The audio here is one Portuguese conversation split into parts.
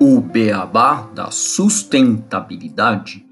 O beabá da sustentabilidade.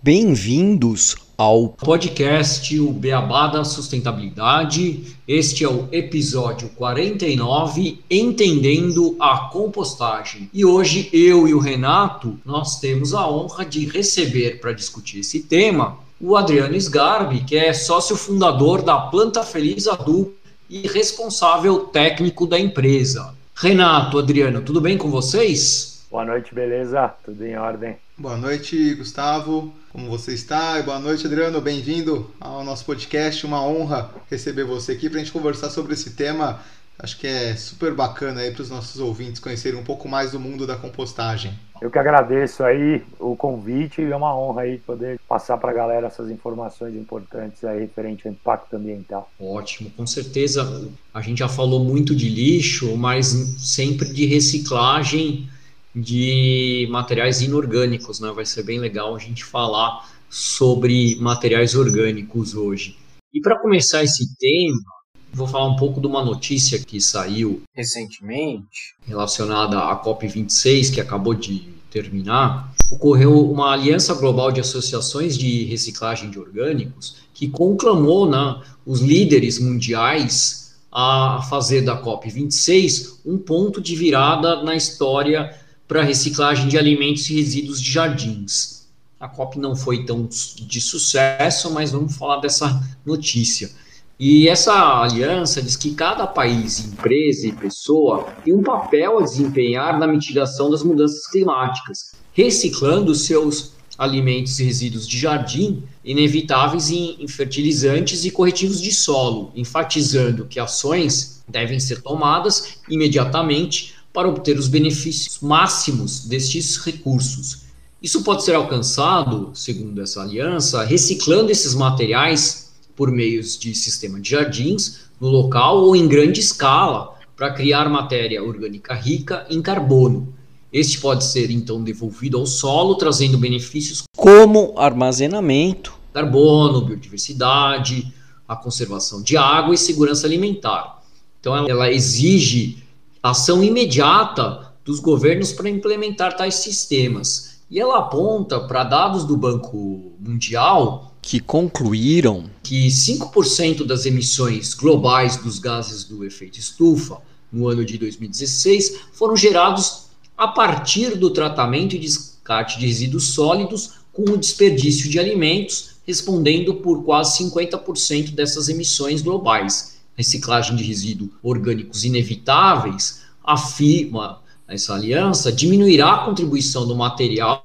Bem-vindos ao podcast O Beabá da Sustentabilidade. Este é o episódio 49, Entendendo a Compostagem. E hoje eu e o Renato, nós temos a honra de receber para discutir esse tema o Adriano Sgarbi, que é sócio fundador da Planta Feliz Adu e responsável técnico da empresa. Renato, Adriano, tudo bem com vocês? Boa noite, beleza? Tudo em ordem. Boa noite, Gustavo. Como você está? Boa noite, Adriano. Bem-vindo ao nosso podcast. Uma honra receber você aqui para a gente conversar sobre esse tema. Acho que é super bacana aí para os nossos ouvintes conhecerem um pouco mais do mundo da compostagem. Eu que agradeço aí o convite e é uma honra aí poder passar para a galera essas informações importantes aí referente ao impacto ambiental. Ótimo, com certeza. A gente já falou muito de lixo, mas sempre de reciclagem de materiais inorgânicos, né? Vai ser bem legal a gente falar sobre materiais orgânicos hoje. E para começar esse tema, vou falar um pouco de uma notícia que saiu recentemente relacionada à COP26, que acabou de terminar. Ocorreu uma aliança global de associações de reciclagem de orgânicos que conclamou né, os líderes mundiais a fazer da COP26 um ponto de virada na história para reciclagem de alimentos e resíduos de jardins. A COP não foi tão de sucesso, mas vamos falar dessa notícia. E essa aliança diz que cada país, empresa e pessoa tem um papel a desempenhar na mitigação das mudanças climáticas, reciclando seus alimentos e resíduos de jardim inevitáveis em fertilizantes e corretivos de solo, enfatizando que ações devem ser tomadas imediatamente para obter os benefícios máximos destes recursos. Isso pode ser alcançado, segundo essa aliança, reciclando esses materiais por meios de sistema de jardins no local ou em grande escala para criar matéria orgânica rica em carbono. Este pode ser então devolvido ao solo, trazendo benefícios como armazenamento, carbono, biodiversidade, a conservação de água e segurança alimentar. Então ela, ela exige ação imediata dos governos para implementar tais sistemas. E ela aponta para dados do Banco Mundial que concluíram que 5% das emissões globais dos gases do efeito estufa no ano de 2016 foram gerados a partir do tratamento e descarte de resíduos sólidos com o desperdício de alimentos, respondendo por quase 50% dessas emissões globais reciclagem de resíduos orgânicos inevitáveis, afirma essa aliança, diminuirá a contribuição do material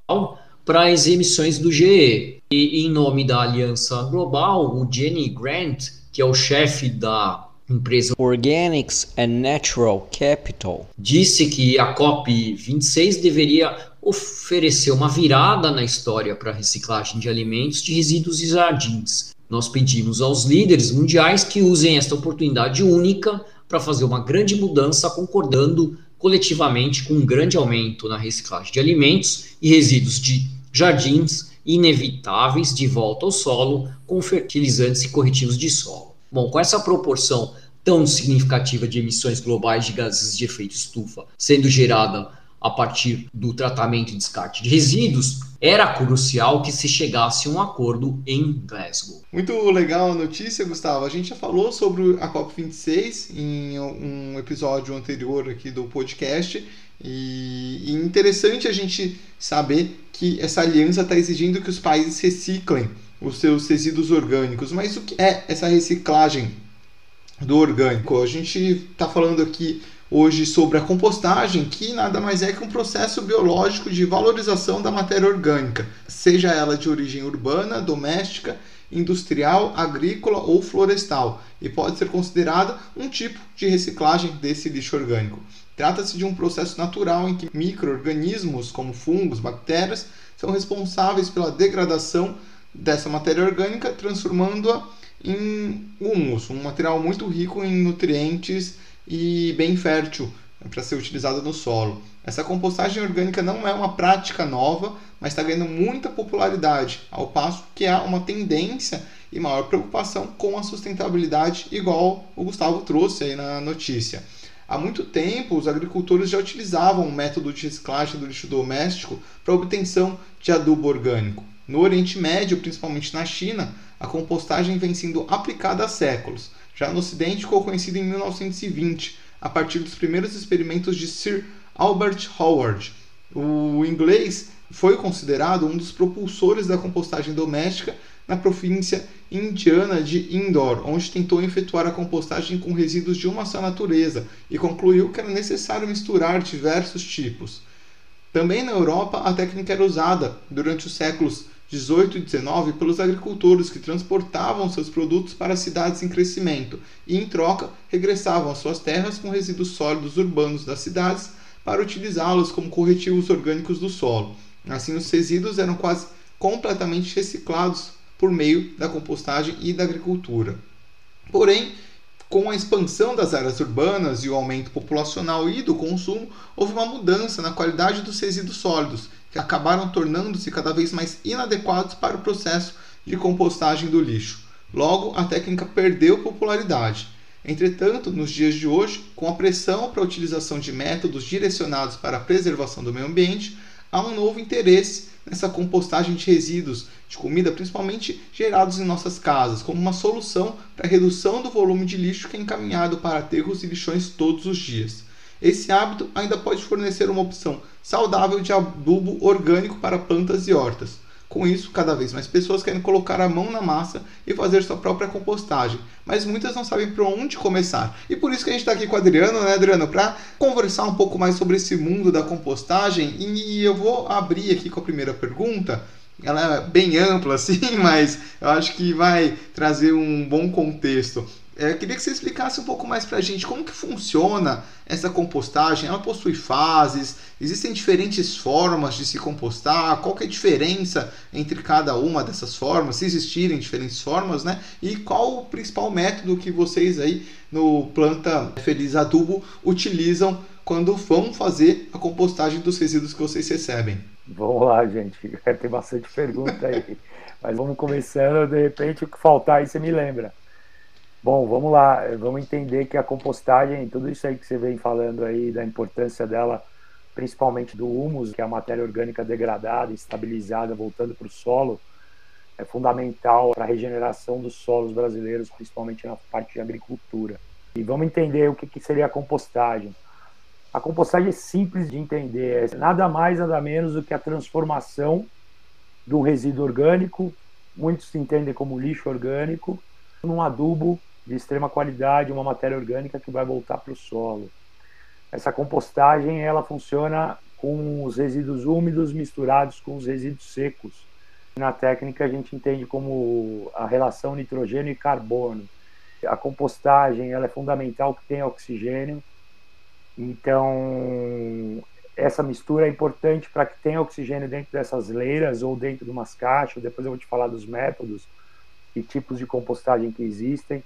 para as emissões do GE. E em nome da Aliança Global, o Jenny Grant, que é o chefe da empresa Organics and Natural Capital, disse que a COP26 deveria oferecer uma virada na história para a reciclagem de alimentos de resíduos e jardins nós pedimos aos líderes mundiais que usem esta oportunidade única para fazer uma grande mudança, concordando coletivamente com um grande aumento na reciclagem de alimentos e resíduos de jardins inevitáveis de volta ao solo com fertilizantes e corretivos de solo. Bom, com essa proporção tão significativa de emissões globais de gases de efeito estufa sendo gerada a partir do tratamento e descarte de resíduos, era crucial que se chegasse a um acordo em Glasgow. Muito legal a notícia, Gustavo. A gente já falou sobre a COP26 em um episódio anterior aqui do podcast. E, interessante a gente saber que essa aliança está exigindo que os países reciclem os seus resíduos orgânicos. Mas o que é essa reciclagem do orgânico? A gente está falando aqui hoje sobre a compostagem, que nada mais é que um processo biológico de valorização da matéria orgânica, seja ela de origem urbana, doméstica, industrial, agrícola ou florestal, e pode ser considerada um tipo de reciclagem desse lixo orgânico. Trata-se de um processo natural em que microorganismos, como fungos, bactérias, são responsáveis pela degradação dessa matéria orgânica, transformando-a em humus, um material muito rico em nutrientes e bem fértil para ser utilizada no solo. Essa compostagem orgânica não é uma prática nova, mas está ganhando muita popularidade, ao passo que há uma tendência e maior preocupação com a sustentabilidade, igual o Gustavo trouxe aí na notícia. Há muito tempo, os agricultores já utilizavam o método de reciclagem do lixo doméstico para obtenção de adubo orgânico. No Oriente Médio, principalmente na China, a compostagem vem sendo aplicada há séculos. Já no Ocidente, ficou conhecida em 1920, a partir dos primeiros experimentos de Sir Albert Howard. O inglês foi considerado um dos propulsores da compostagem doméstica na província indiana de Indore, onde tentou efetuar a compostagem com resíduos de uma só natureza e concluiu que era necessário misturar diversos tipos. Também na Europa, a técnica era usada durante os séculos 18 e 19 pelos agricultores que transportavam seus produtos para cidades em crescimento e, em troca, regressavam às suas terras com resíduos sólidos urbanos das cidades para utilizá-los como corretivos orgânicos do solo. Assim, os resíduos eram quase completamente reciclados por meio da compostagem e da agricultura. Porém, com a expansão das áreas urbanas e o aumento populacional e do consumo, houve uma mudança na qualidade dos resíduos sólidos, que acabaram tornando-se cada vez mais inadequados para o processo de compostagem do lixo. Logo, a técnica perdeu popularidade. Entretanto, nos dias de hoje, com a pressão para a utilização de métodos direcionados para a preservação do meio ambiente, há um novo interesse nessa compostagem de resíduos de comida, principalmente gerados em nossas casas, como uma solução para a redução do volume de lixo que é encaminhado para aterros e lixões todos os dias. Esse hábito ainda pode fornecer uma opção saudável de adubo orgânico para plantas e hortas. Com isso, cada vez mais pessoas querem colocar a mão na massa e fazer sua própria compostagem, mas muitas não sabem por onde começar. E por isso que a gente está aqui com o Adriano, né, Adriano, para conversar um pouco mais sobre esse mundo da compostagem. E eu vou abrir aqui com a primeira pergunta. Ela é bem ampla, assim, mas eu acho que vai trazer um bom contexto. É, eu queria que você explicasse um pouco mais para a gente como que funciona essa compostagem. Ela possui fases? Existem diferentes formas de se compostar? Qual que é a diferença entre cada uma dessas formas? Se existirem diferentes formas, né? E qual o principal método que vocês aí no Planta Feliz Adubo utilizam quando vão fazer a compostagem dos resíduos que vocês recebem? Vamos lá, gente. Tem bastante pergunta aí. Mas vamos começando, de repente o que faltar aí você me lembra. Bom, vamos lá, vamos entender que a compostagem, tudo isso aí que você vem falando aí, da importância dela, principalmente do humus, que é a matéria orgânica degradada, estabilizada, voltando para o solo, é fundamental para a regeneração dos solos brasileiros, principalmente na parte de agricultura. E vamos entender o que, que seria a compostagem. A compostagem é simples de entender, é nada mais, nada menos do que a transformação do resíduo orgânico, muitos entendem como lixo orgânico, num adubo de extrema qualidade, uma matéria orgânica que vai voltar para o solo. Essa compostagem ela funciona com os resíduos úmidos misturados com os resíduos secos. Na técnica a gente entende como a relação nitrogênio e carbono. A compostagem ela é fundamental que tenha oxigênio. Então essa mistura é importante para que tenha oxigênio dentro dessas leiras ou dentro de umas caixas. Depois eu vou te falar dos métodos e tipos de compostagem que existem.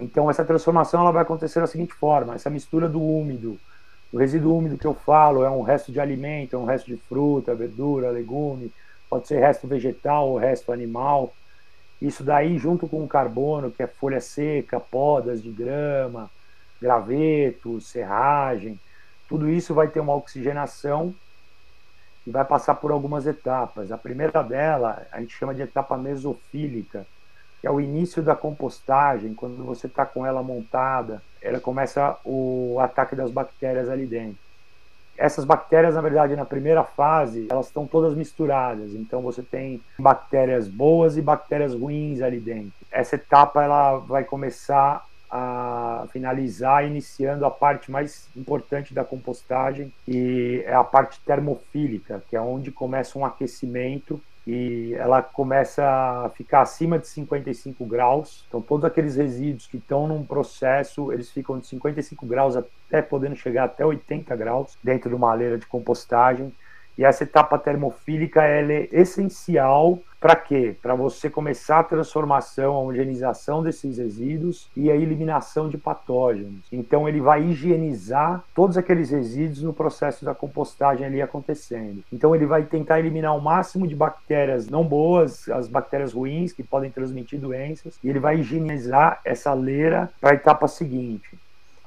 Então essa transformação ela vai acontecer da seguinte forma: essa mistura do úmido, o resíduo úmido que eu falo é um resto de alimento, é um resto de fruta, verdura, legume, pode ser resto vegetal ou resto animal. Isso daí junto com o carbono, que é folha seca, podas de grama, graveto, serragem, tudo isso vai ter uma oxigenação e vai passar por algumas etapas. A primeira dela a gente chama de etapa mesofílica que é o início da compostagem, quando você está com ela montada, ela começa o ataque das bactérias ali dentro. Essas bactérias, na verdade, na primeira fase, elas estão todas misturadas. Então você tem bactérias boas e bactérias ruins ali dentro. Essa etapa ela vai começar a finalizar iniciando a parte mais importante da compostagem, que é a parte termofílica, que é onde começa um aquecimento e ela começa a ficar acima de 55 graus. Então, todos aqueles resíduos que estão num processo, eles ficam de 55 graus até podendo chegar até 80 graus dentro de uma leira de compostagem. E essa etapa termofílica ela é essencial para quê? Para você começar a transformação, a homogeneização desses resíduos e a eliminação de patógenos. Então ele vai higienizar todos aqueles resíduos no processo da compostagem ali acontecendo. Então ele vai tentar eliminar o máximo de bactérias não boas, as bactérias ruins que podem transmitir doenças, e ele vai higienizar essa leira para a etapa seguinte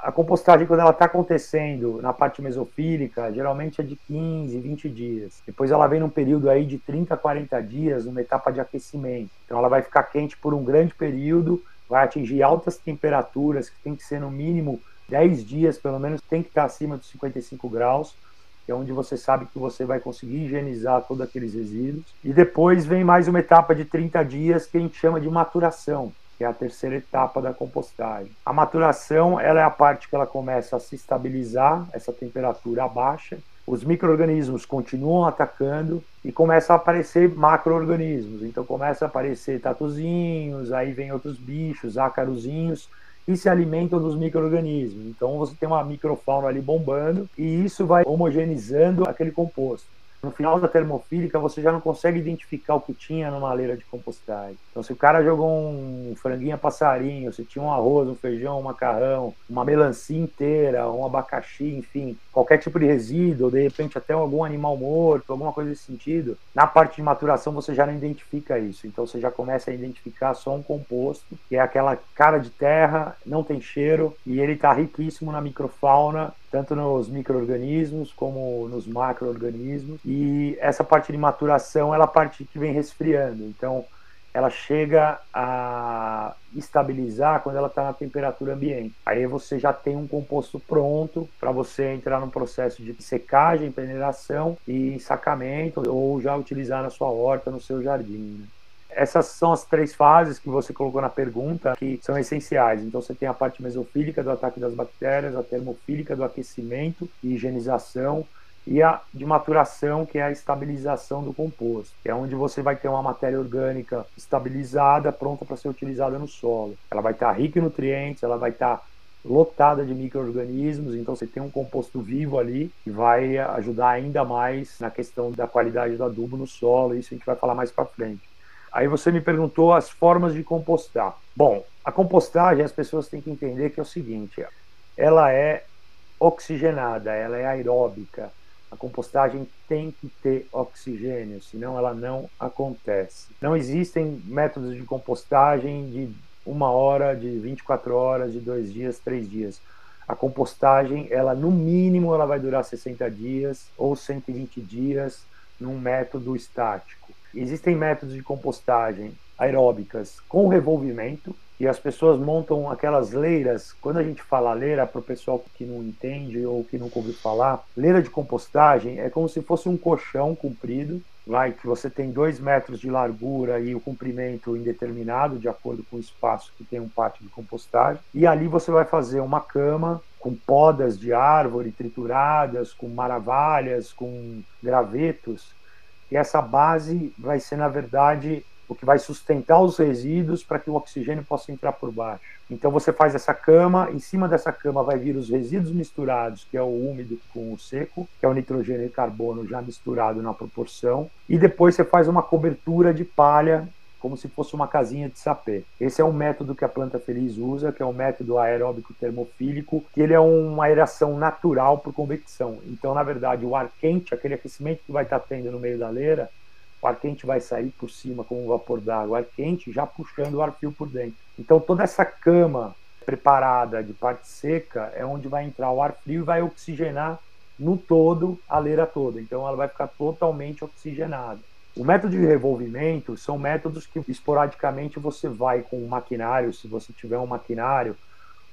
a compostagem, quando ela está acontecendo na parte mesofílica, geralmente é de 15, 20 dias. Depois ela vem num período aí de 30 a 40 dias, numa etapa de aquecimento. Então ela vai ficar quente por um grande período, vai atingir altas temperaturas, que tem que ser no mínimo 10 dias, pelo menos tem que estar acima dos 55 graus, que é onde você sabe que você vai conseguir higienizar todos aqueles resíduos. E depois vem mais uma etapa de 30 dias que a gente chama de maturação que é a terceira etapa da compostagem. A maturação ela é a parte que ela começa a se estabilizar, essa temperatura baixa, os micro-organismos continuam atacando e começam a aparecer macro-organismos. Então começa a aparecer tatuzinhos, aí vem outros bichos, ácarozinhos, e se alimentam dos micro-organismos. Então você tem uma microfauna ali bombando e isso vai homogeneizando aquele composto. No final da termofílica, você já não consegue identificar o que tinha numa leira de compostagem. Então, se o cara jogou um franguinho a passarinho, se tinha um arroz, um feijão, um macarrão, uma melancia inteira, um abacaxi, enfim, qualquer tipo de resíduo, de repente até algum animal morto, alguma coisa desse sentido, na parte de maturação você já não identifica isso. Então, você já começa a identificar só um composto, que é aquela cara de terra, não tem cheiro, e ele está riquíssimo na microfauna tanto nos micro-organismos como nos macro-organismos. E essa parte de maturação ela é a parte que vem resfriando. Então, ela chega a estabilizar quando ela está na temperatura ambiente. Aí você já tem um composto pronto para você entrar no processo de secagem, peneiração e ensacamento ou já utilizar na sua horta, no seu jardim. Né? Essas são as três fases que você colocou na pergunta que são essenciais. Então você tem a parte mesofílica do ataque das bactérias, a termofílica do aquecimento e higienização e a de maturação, que é a estabilização do composto, que é onde você vai ter uma matéria orgânica estabilizada, pronta para ser utilizada no solo. Ela vai estar rica em nutrientes, ela vai estar lotada de micro-organismos, então você tem um composto vivo ali que vai ajudar ainda mais na questão da qualidade do adubo no solo, isso a gente vai falar mais para frente. Aí você me perguntou as formas de compostar. Bom, a compostagem as pessoas têm que entender que é o seguinte: ela é oxigenada, ela é aeróbica. A compostagem tem que ter oxigênio, senão ela não acontece. Não existem métodos de compostagem de uma hora, de 24 horas, de dois dias, três dias. A compostagem, ela no mínimo, ela vai durar 60 dias ou 120 dias num método estático. Existem métodos de compostagem aeróbicas com revolvimento e as pessoas montam aquelas leiras. Quando a gente fala leira, para o pessoal que não entende ou que nunca ouviu falar, leira de compostagem é como se fosse um colchão comprido, vai, que você tem dois metros de largura e o comprimento indeterminado, de acordo com o espaço que tem um pátio de compostagem. E ali você vai fazer uma cama com podas de árvore trituradas, com maravalhas, com gravetos e essa base vai ser, na verdade, o que vai sustentar os resíduos para que o oxigênio possa entrar por baixo. Então você faz essa cama, em cima dessa cama vai vir os resíduos misturados, que é o úmido com o seco, que é o nitrogênio e carbono já misturado na proporção, e depois você faz uma cobertura de palha como se fosse uma casinha de sapê. Esse é um método que a planta feliz usa, que é um método aeróbico termofílico, que ele é uma aeração natural por convecção. Então, na verdade, o ar quente, aquele aquecimento que vai estar tendo no meio da leira, o ar quente vai sair por cima como um vapor d'água, ar quente já puxando o ar frio por dentro. Então, toda essa cama preparada de parte seca é onde vai entrar o ar frio e vai oxigenar no todo a leira toda. Então, ela vai ficar totalmente oxigenada. O método de revolvimento são métodos que esporadicamente você vai com um maquinário, se você tiver um maquinário,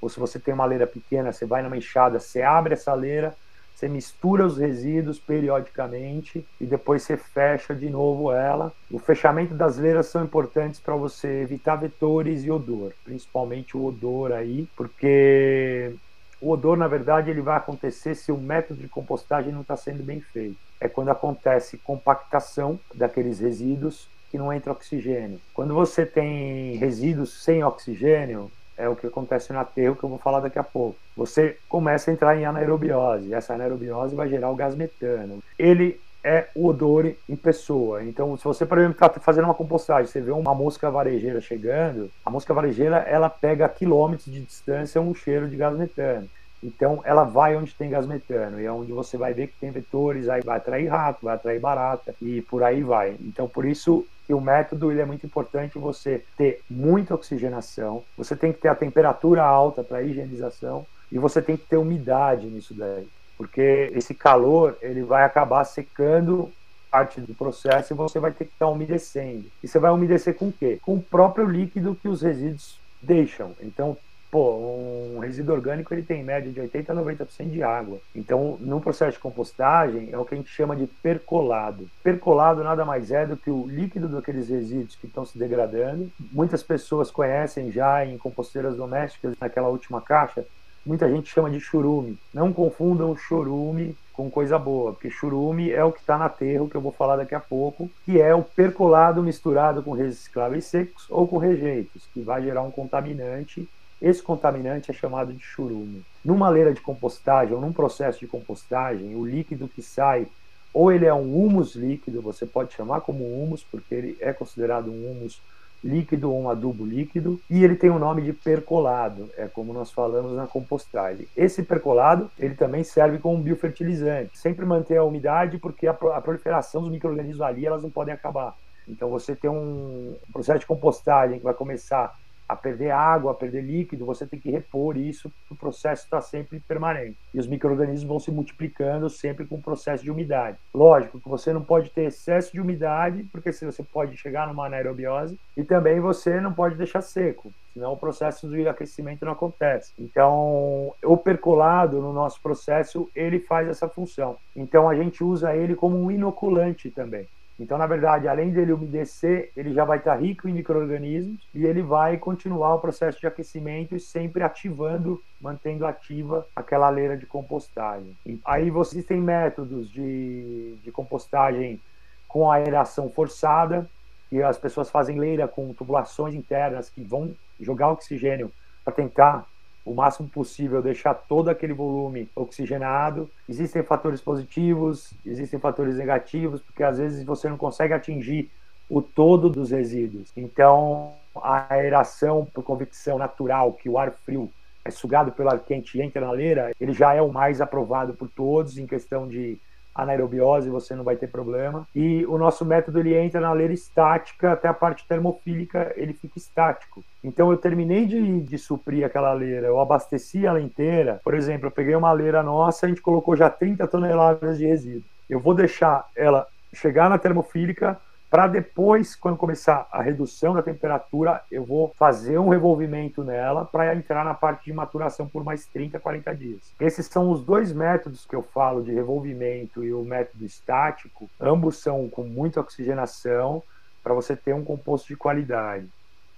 ou se você tem uma leira pequena, você vai numa enxada, você abre essa leira, você mistura os resíduos periodicamente e depois você fecha de novo ela. O fechamento das leiras são importantes para você evitar vetores e odor, principalmente o odor aí, porque o odor, na verdade, ele vai acontecer se o método de compostagem não está sendo bem feito. É quando acontece compactação daqueles resíduos que não entra oxigênio. Quando você tem resíduos sem oxigênio, é o que acontece no aterro que eu vou falar daqui a pouco. Você começa a entrar em anaerobiose. Essa anaerobiose vai gerar o gás metano. Ele é o odor em pessoa. Então, se você, por exemplo, está fazendo uma compostagem, você vê uma mosca varejeira chegando, a mosca varejeira ela pega a quilômetros de distância um cheiro de gás metano. Então, ela vai onde tem gás metano e é onde você vai ver que tem vetores, aí vai atrair rato, vai atrair barata e por aí vai. Então, por isso que o método ele é muito importante você ter muita oxigenação, você tem que ter a temperatura alta para higienização e você tem que ter umidade nisso daí, porque esse calor ele vai acabar secando parte do processo e você vai ter que estar tá umedecendo. E você vai umedecer com o quê? Com o próprio líquido que os resíduos deixam. Então, pô, um resíduo orgânico ele tem em média de 80 a 90% de água. Então, no processo de compostagem, é o que a gente chama de percolado. Percolado nada mais é do que o líquido daqueles resíduos que estão se degradando. Muitas pessoas conhecem já em composteiras domésticas, naquela última caixa, muita gente chama de churume. Não confundam churume com coisa boa, porque churume é o que está na aterro, que eu vou falar daqui a pouco, que é o percolado misturado com recicláveis secos ou com rejeitos, que vai gerar um contaminante esse contaminante é chamado de churume. Numa leira de compostagem ou num processo de compostagem, o líquido que sai, ou ele é um humus líquido, você pode chamar como humus, porque ele é considerado um humus líquido ou um adubo líquido, e ele tem o nome de percolado, é como nós falamos na compostagem. Esse percolado, ele também serve como um biofertilizante, sempre manter a umidade, porque a, proliferação dos micro-organismos ali, elas não podem acabar. Então você tem um processo de compostagem que vai começar a perder água, a perder líquido, você tem que repor isso, o processo está sempre permanente. E os micro-organismos vão se multiplicando sempre com o processo de umidade. Lógico que você não pode ter excesso de umidade, porque você pode chegar numa anaerobiose, e também você não pode deixar seco, senão o processo de aquecimento não acontece. Então, o percolado no nosso processo, ele faz essa função. Então, a gente usa ele como um inoculante também. Então, na verdade, além dele umedecer, ele já vai estar rico em micro-organismos e ele vai continuar o processo de aquecimento e sempre ativando, mantendo ativa aquela leira de compostagem. Aí vocês têm métodos de, de compostagem com aeração forçada, e as pessoas fazem leira com tubulações internas que vão jogar oxigênio para tentar o máximo possível, deixar todo aquele volume oxigenado. Existem fatores positivos, existem fatores negativos, porque às vezes você não consegue atingir o todo dos resíduos. Então, a aeração por convecção natural, que o ar frio é sugado pelo ar quente e entra na leira, ele já é o mais aprovado por todos em questão de anaerobiose, você não vai ter problema. E o nosso método ele entra na leira estática até a parte termofílica, ele fica estático. Então eu terminei de, de suprir aquela leira, eu abasteci ela inteira. Por exemplo, eu peguei uma leira nossa, a gente colocou já 30 toneladas de resíduo. Eu vou deixar ela chegar na termofílica para depois, quando começar a redução da temperatura, eu vou fazer um revolvimento nela para entrar na parte de maturação por mais 30, 40 dias. Esses são os dois métodos que eu falo de revolvimento e o método estático. Ambos são com muita oxigenação para você ter um composto de qualidade.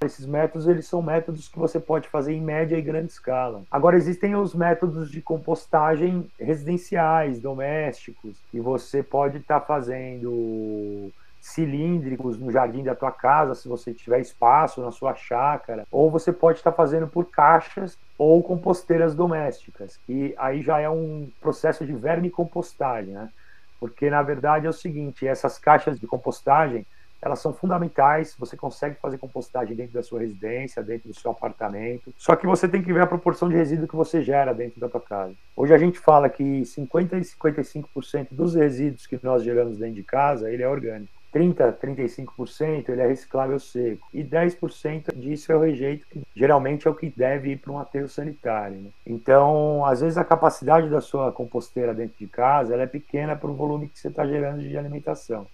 Esses métodos eles são métodos que você pode fazer em média e grande escala. Agora existem os métodos de compostagem residenciais, domésticos, que você pode estar tá fazendo cilíndricos no jardim da tua casa, se você tiver espaço na sua chácara, ou você pode estar fazendo por caixas ou composteiras domésticas, que aí já é um processo de vermicompostagem, né? Porque na verdade é o seguinte, essas caixas de compostagem, elas são fundamentais, você consegue fazer compostagem dentro da sua residência, dentro do seu apartamento, só que você tem que ver a proporção de resíduo que você gera dentro da tua casa. Hoje a gente fala que 50 e 55% dos resíduos que nós geramos dentro de casa, ele é orgânico. 30, 35% ele é reciclável seco e 10% disso é o rejeito, que geralmente é o que deve ir para um aterro sanitário. Né? Então, às vezes a capacidade da sua composteira dentro de casa ela é pequena para o volume que você está gerando de alimentação.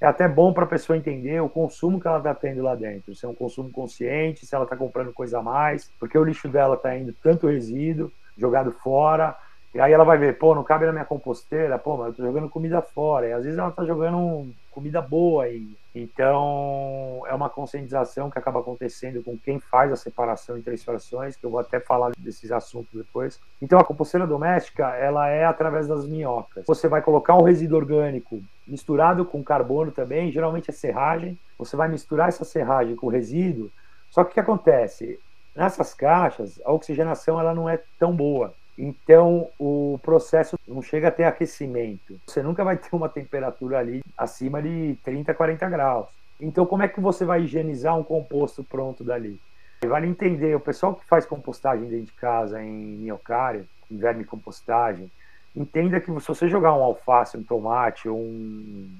É até bom para a pessoa entender o consumo que ela está tendo lá dentro, se é um consumo consciente, se ela está comprando coisa a mais, porque o lixo dela está indo tanto resíduo jogado fora, e aí ela vai ver, pô, não cabe na minha composteira, pô, mas eu tô jogando comida fora. E às vezes ela tá jogando comida boa aí. Então, é uma conscientização que acaba acontecendo com quem faz a separação entre as frações, que eu vou até falar desses assuntos depois. Então, a composteira doméstica, ela é através das minhocas. Você vai colocar um resíduo orgânico misturado com carbono também, geralmente é serragem. Você vai misturar essa serragem com o resíduo. Só que o que acontece? Nessas caixas, a oxigenação ela não é tão boa. Então, o processo não chega a ter aquecimento. Você nunca vai ter uma temperatura ali acima de 30, 40 graus. Então, como é que você vai higienizar um composto pronto dali? Vale entender, o pessoal que faz compostagem dentro de casa em miocário, em verme compostagem, entenda que se você jogar um alface, um tomate ou um,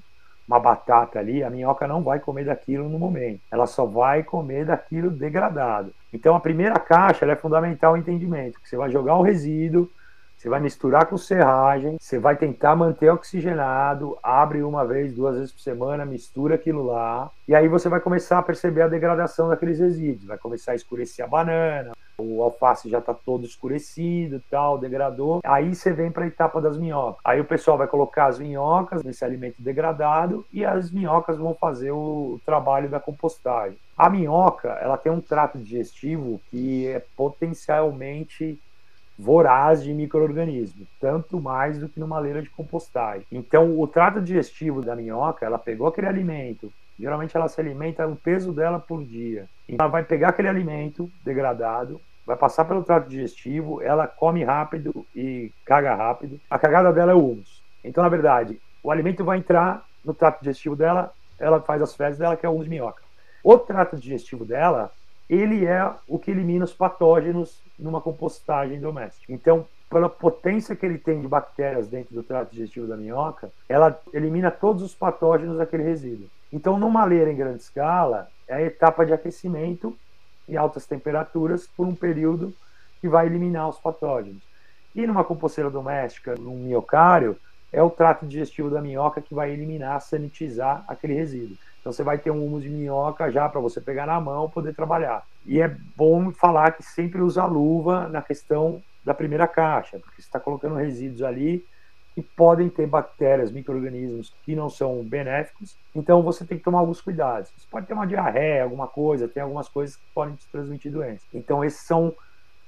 uma batata ali, a minhoca não vai comer daquilo no momento. Ela só vai comer daquilo degradado. Então a primeira caixa é fundamental o entendimento, que você vai jogar o resíduo, você vai misturar com serragem, você vai tentar manter oxigenado, abre uma vez, duas vezes por semana, mistura aquilo lá, e aí você vai começar a perceber a degradação daqueles resíduos, vai começar a escurecer a banana, o alface já está todo escurecido, tal, degradou. Aí você vem para a etapa das minhocas. Aí o pessoal vai colocar as minhocas nesse alimento degradado e as minhocas vão fazer o trabalho da compostagem. A minhoca, ela tem um trato digestivo que é potencialmente voraz de microorganismos, tanto mais do que numa leira de compostagem. Então, o trato digestivo da minhoca, ela pegou aquele alimento, geralmente ela se alimenta no peso dela por dia. Então, ela vai pegar aquele alimento degradado, vai passar pelo trato digestivo, ela come rápido e caga rápido. A cagada dela é o humus. Então, na verdade, o alimento vai entrar no trato digestivo dela, ela faz as fezes dela, que é o humus de minhoca. O trato digestivo dela ele é o que elimina os patógenos numa compostagem doméstica. Então, pela potência que ele tem de bactérias dentro do trato digestivo da minhoca, ela elimina todos os patógenos daquele resíduo. Então, numa leira em grande escala, é a etapa de aquecimento em altas temperaturas por um período que vai eliminar os patógenos. E numa composteira doméstica, num miocário, é o trato digestivo da minhoca que vai eliminar, sanitizar aquele resíduo. Então você vai ter um humus de minhoca já para você pegar na mão poder trabalhar. E é bom falar que sempre usa luva na questão da primeira caixa, porque você está colocando resíduos ali que podem ter bactérias, micro-organismos que não são benéficos, então você tem que tomar alguns cuidados. Você pode ter uma diarreia, alguma coisa, tem algumas coisas que podem te transmitir doenças. Então esses são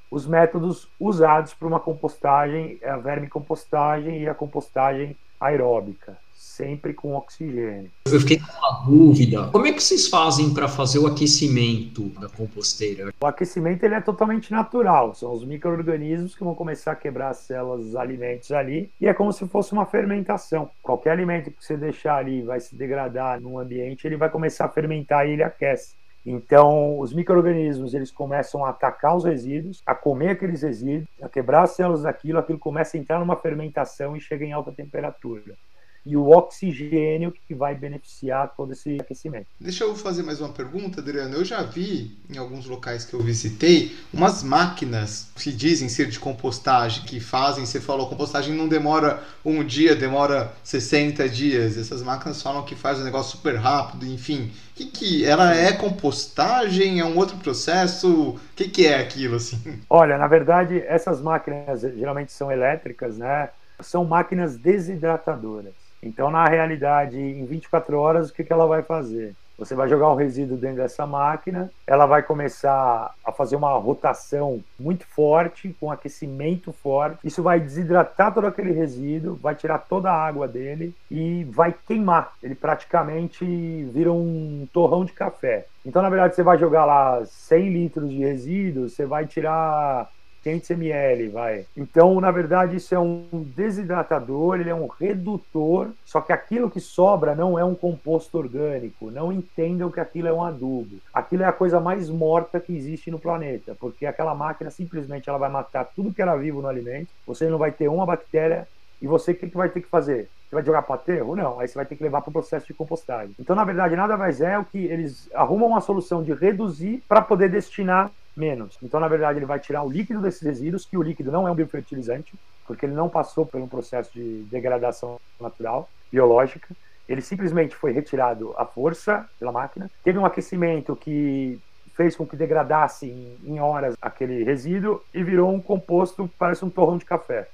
os métodos usados para uma compostagem, a verme compostagem e a compostagem aeróbica sempre com oxigênio. Eu fiquei com uma dúvida. Como é que vocês fazem para fazer o aquecimento da composteira? O aquecimento ele é totalmente natural. São os micro-organismos que vão começar a quebrar as células dos alimentos ali. E é como se fosse uma fermentação. Qualquer alimento que você deixar ali vai se degradar no ambiente, ele vai começar a fermentar e ele aquece. Então, os micro-organismos eles começam a atacar os resíduos, a comer aqueles resíduos, a quebrar as células daquilo, aquilo começa a entrar numa fermentação e chega em alta temperatura e o oxigênio que vai beneficiar todo esse aquecimento. Deixa eu fazer mais uma pergunta, Adriano. Eu já vi em alguns locais que eu visitei umas máquinas que dizem ser de compostagem, que fazem, você falou, compostagem não demora um dia, demora 60 dias. Essas máquinas falam que faz um negócio super rápido, enfim. O que, que ela é compostagem? É um outro processo? O que, que é aquilo assim? Olha, na verdade, essas máquinas geralmente são elétricas, né? São máquinas desidratadoras. Então, na realidade, em 24 horas, o que, que ela vai fazer? Você vai jogar um resíduo dentro dessa máquina, ela vai começar a fazer uma rotação muito forte, com aquecimento forte. Isso vai desidratar todo aquele resíduo, vai tirar toda a água dele e vai queimar. Ele praticamente vira um torrão de café. Então, na verdade, você vai jogar lá 100 litros de resíduo, você vai tirar 500 ml, vai. Então, na verdade, isso é um desidratador, ele é um redutor, só que aquilo que sobra não é um composto orgânico. Não entendam que aquilo é um adubo. Aquilo é a coisa mais morta que existe no planeta, porque aquela máquina simplesmente ela vai matar tudo que era vivo no alimento. Você não vai ter uma bactéria e você o que, que vai ter que fazer? Você vai jogar para aterro? Não, aí você vai ter que levar para o processo de compostagem. Então, na verdade, nada mais é o que eles arrumam uma solução de reduzir para poder destinar menos. Então, na verdade, ele vai tirar o líquido desses resíduos, que o líquido não é um biofertilizante, porque ele não passou por um processo de degradação natural, biológica. Ele simplesmente foi retirado à força pela máquina. Teve um aquecimento que fez com que degradasse em, horas aquele resíduo e virou um composto, parece um torrão de café.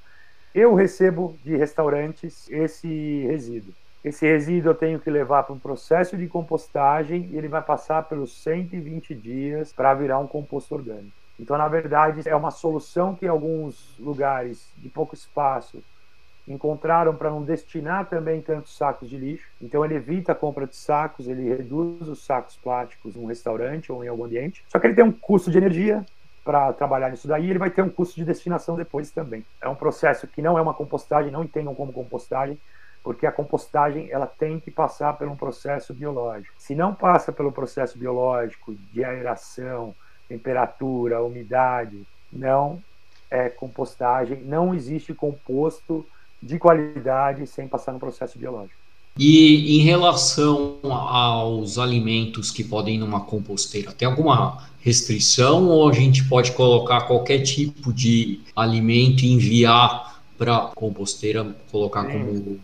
Eu recebo de restaurantes esse resíduo. Esse resíduo eu tenho que levar para um processo de compostagem e ele vai passar pelos 120 dias para virar um composto orgânico. Então, na verdade, é uma solução que alguns lugares de pouco espaço encontraram para não destinar também tantos sacos de lixo. Então ele evita a compra de sacos, ele reduz os sacos plásticos em um restaurante ou em algum ambiente. Só que ele tem um custo de energia, para trabalhar nisso daí, ele vai ter um custo de destinação depois também. É um processo que não é uma compostagem, não entendam como compostagem, porque a compostagem ela tem que passar por um processo biológico. Se não passa pelo processo biológico de aeração, temperatura, umidade, não é compostagem, não existe composto de qualidade sem passar no processo biológico. E em relação aos alimentos que podem ir numa composteira, tem alguma restrição ou a gente pode colocar qualquer tipo de alimento e enviar para a composteira, colocar como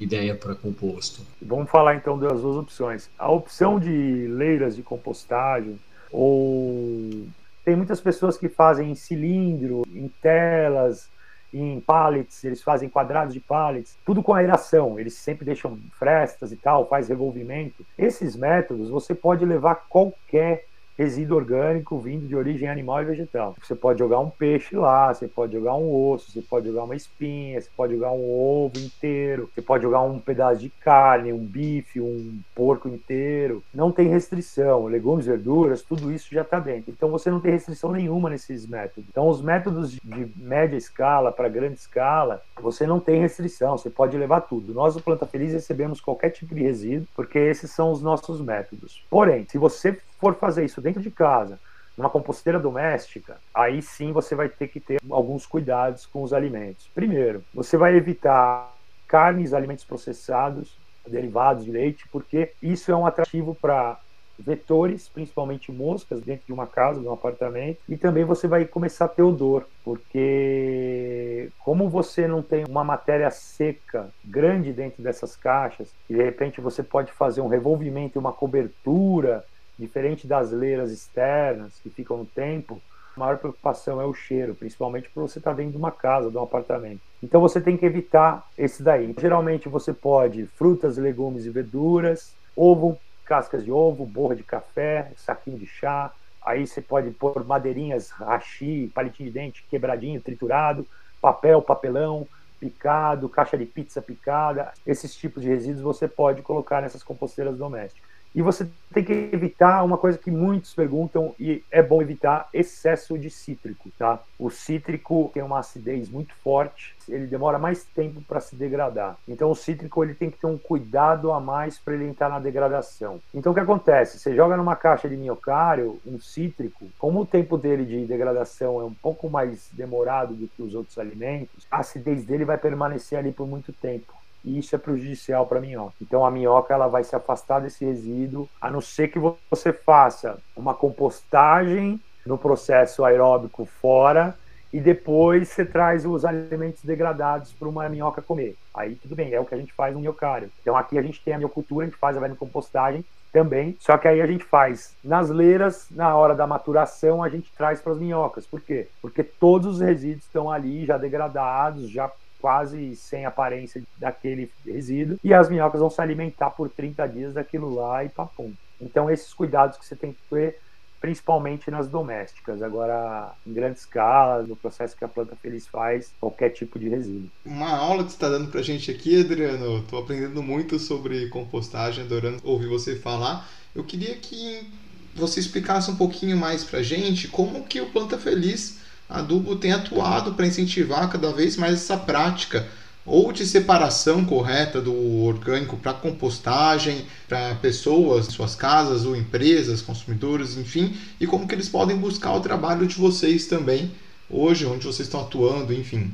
ideia para composto? Vamos falar então das duas opções. A opção de leiras de compostagem ou tem muitas pessoas que fazem em cilindro, em telas, em pallets, eles fazem quadrados de pallets, tudo com aeração, eles sempre deixam frestas e tal, faz revolvimento. Esses métodos você pode levar qualquer resíduo orgânico vindo de origem animal e vegetal. Você pode jogar um peixe lá, você pode jogar um osso, você pode jogar uma espinha, você pode jogar um ovo inteiro, você pode jogar um pedaço de carne, um bife, um porco inteiro. Não tem restrição. Legumes, verduras, tudo isso já está dentro. Então você não tem restrição nenhuma nesses métodos. Então os métodos de média escala para grande escala, você não tem restrição, você pode levar tudo. Nós do Planta Feliz recebemos qualquer tipo de resíduo, porque esses são os nossos métodos. Porém, se você for fazer isso dentro de casa, numa composteira doméstica, aí sim você vai ter que ter alguns cuidados com os alimentos. Primeiro, você vai evitar carnes, alimentos processados, derivados de leite, porque isso é um atrativo para vetores, principalmente moscas, dentro de uma casa, de um apartamento, e também você vai começar a ter odor, porque como você não tem uma matéria seca grande dentro dessas caixas, e de repente você pode fazer um revolvimento e uma cobertura Diferente das leiras externas que ficam no tempo, a maior preocupação é o cheiro, principalmente para você estar tá dentro de uma casa, de um apartamento. Então você tem que evitar esse daí. Geralmente você pode frutas, legumes e verduras, ovo, cascas de ovo, borra de café, saquinho de chá. Aí você pode pôr madeirinhas, hashi, palitinho de dente quebradinho, triturado, papel, papelão, picado, caixa de pizza picada. Esses tipos de resíduos você pode colocar nessas composteiras domésticas. E você tem que evitar uma coisa que muitos perguntam e é bom evitar excesso de cítrico, tá? O cítrico tem uma acidez muito forte, ele demora mais tempo para se degradar. Então o cítrico ele tem que ter um cuidado a mais para ele entrar na degradação. Então o que acontece? Você joga numa caixa de minhocário um cítrico, como o tempo dele de degradação é um pouco mais demorado do que os outros alimentos, a acidez dele vai permanecer ali por muito tempo e isso é prejudicial para a minhoca. Então a minhoca ela vai se afastar desse resíduo, a não ser que você faça uma compostagem no processo aeróbico fora e depois você traz os alimentos degradados para uma minhoca comer. Aí tudo bem, é o que a gente faz no minhocário. Então aqui a gente tem a miocultura, a gente faz a compostagem também, só que aí a gente faz nas leiras, na hora da maturação, a gente traz para as minhocas. Por quê? Porque todos os resíduos estão ali já degradados, já quase sem aparência daquele resíduo, e as minhocas vão se alimentar por 30 dias daquilo lá e papum. Então, esses cuidados que você tem que ter, principalmente nas domésticas. Agora, em grande escala, no processo que a planta feliz faz, qualquer tipo de resíduo. Uma aula que você está dando para a gente aqui, Adriano, estou aprendendo muito sobre compostagem, adorando ouvir você falar. Eu queria que você explicasse um pouquinho mais para a gente como que o Planta Feliz Adubo tem atuado para incentivar cada vez mais essa prática ou de separação correta do orgânico para compostagem, para pessoas, suas casas ou empresas, consumidores, enfim, e como que eles podem buscar o trabalho de vocês também hoje, onde vocês estão atuando, enfim.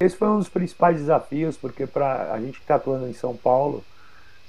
Esse foi um dos principais desafios, porque para a gente que está atuando em São Paulo,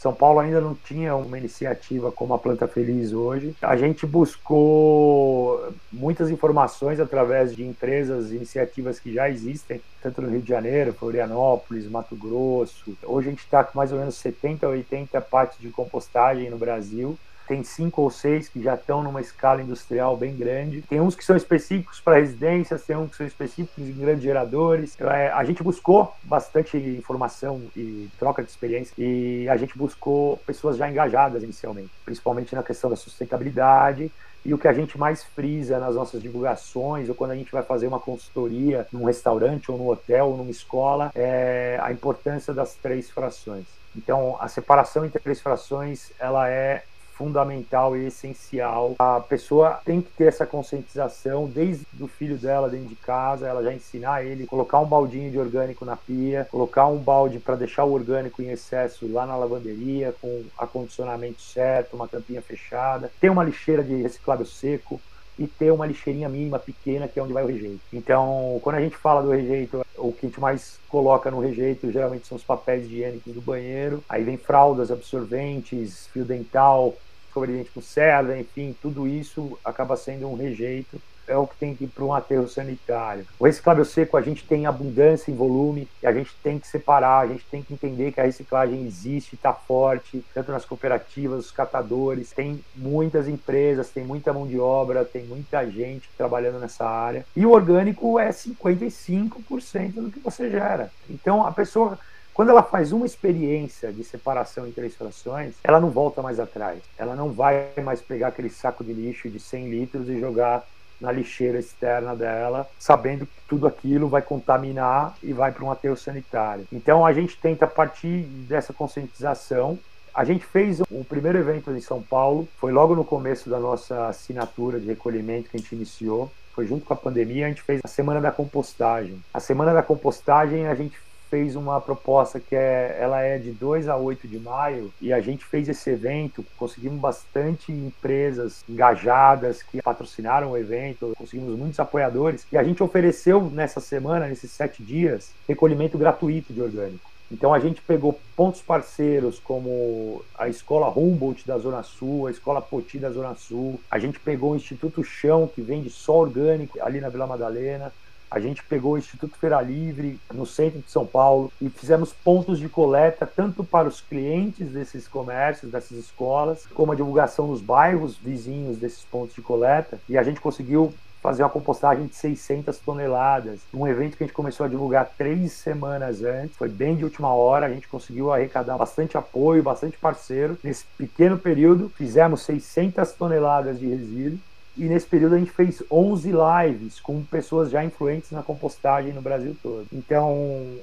são Paulo ainda não tinha uma iniciativa como a Planta Feliz hoje. A gente buscou muitas informações através de empresas, iniciativas que já existem, tanto no Rio de Janeiro, Florianópolis, Mato Grosso. Hoje a gente está com mais ou menos 70, 80 partes de compostagem no Brasil tem cinco ou seis que já estão numa escala industrial bem grande. Tem uns que são específicos para residências, tem uns que são específicos em grandes geradores. É, a gente buscou bastante informação e troca de experiência e a gente buscou pessoas já engajadas inicialmente, principalmente na questão da sustentabilidade. E o que a gente mais frisa nas nossas divulgações, ou quando a gente vai fazer uma consultoria num restaurante, ou num hotel, ou numa escola, é a importância das três frações. Então, a separação entre três frações, ela é fundamental e essencial. A pessoa tem que ter essa conscientização desde o filho dela dentro de casa, ela já ensinar ele colocar um baldinho de orgânico na pia, colocar um balde para deixar o orgânico em excesso lá na lavanderia com acondicionamento certo, uma tampinha fechada, ter uma lixeira de reciclável seco, e ter uma lixeirinha mínima pequena que é onde vai o rejeito. Então, quando a gente fala do rejeito, o que a gente mais coloca no rejeito geralmente são os papéis higiênicos do banheiro, aí vem fraldas, absorventes, fio dental, de dente com cerda, enfim, tudo isso acaba sendo um rejeito é o que tem que ir para um aterro sanitário. O reciclável seco a gente tem abundância em volume e a gente tem que separar, a gente tem que entender que a reciclagem existe, está forte, tanto nas cooperativas, os catadores, tem muitas empresas, tem muita mão de obra, tem muita gente trabalhando nessa área. E o orgânico é 55% do que você gera. Então a pessoa quando ela faz uma experiência de separação em três frações, ela não volta mais atrás. Ela não vai mais pegar aquele saco de lixo de 100 litros e jogar na lixeira externa dela, sabendo que tudo aquilo vai contaminar e vai para um aterro sanitário. Então a gente tenta partir dessa conscientização. A gente fez o primeiro evento em São Paulo, foi logo no começo da nossa assinatura de recolhimento que a gente iniciou. Foi junto com a pandemia, a gente fez a Semana da Compostagem. A Semana da Compostagem a gente fez uma proposta que é, ela é de 2 a 8 de maio e a gente fez esse evento, conseguimos bastante empresas engajadas que patrocinaram o evento, conseguimos muitos apoiadores e a gente ofereceu nessa semana, nesses sete dias, recolhimento gratuito de orgânico. Então a gente pegou pontos parceiros como a Escola Humboldt da Zona Sul, a Escola Poti da Zona Sul, a gente pegou o Instituto Chão, que vende só orgânico ali na Vila Madalena, a gente pegou o Instituto Feira Livre no centro de São Paulo e fizemos pontos de coleta tanto para os clientes desses comércios, dessas escolas, como a divulgação nos bairros vizinhos desses pontos de coleta. E a gente conseguiu fazer uma compostagem de 600 toneladas. Um evento que a gente começou a divulgar três semanas antes, foi bem de última hora, a gente conseguiu arrecadar bastante apoio, bastante parceiro. Nesse pequeno período, fizemos 600 toneladas de resíduo e nesse período a gente fez 11 lives com pessoas já influentes na compostagem no Brasil todo. Então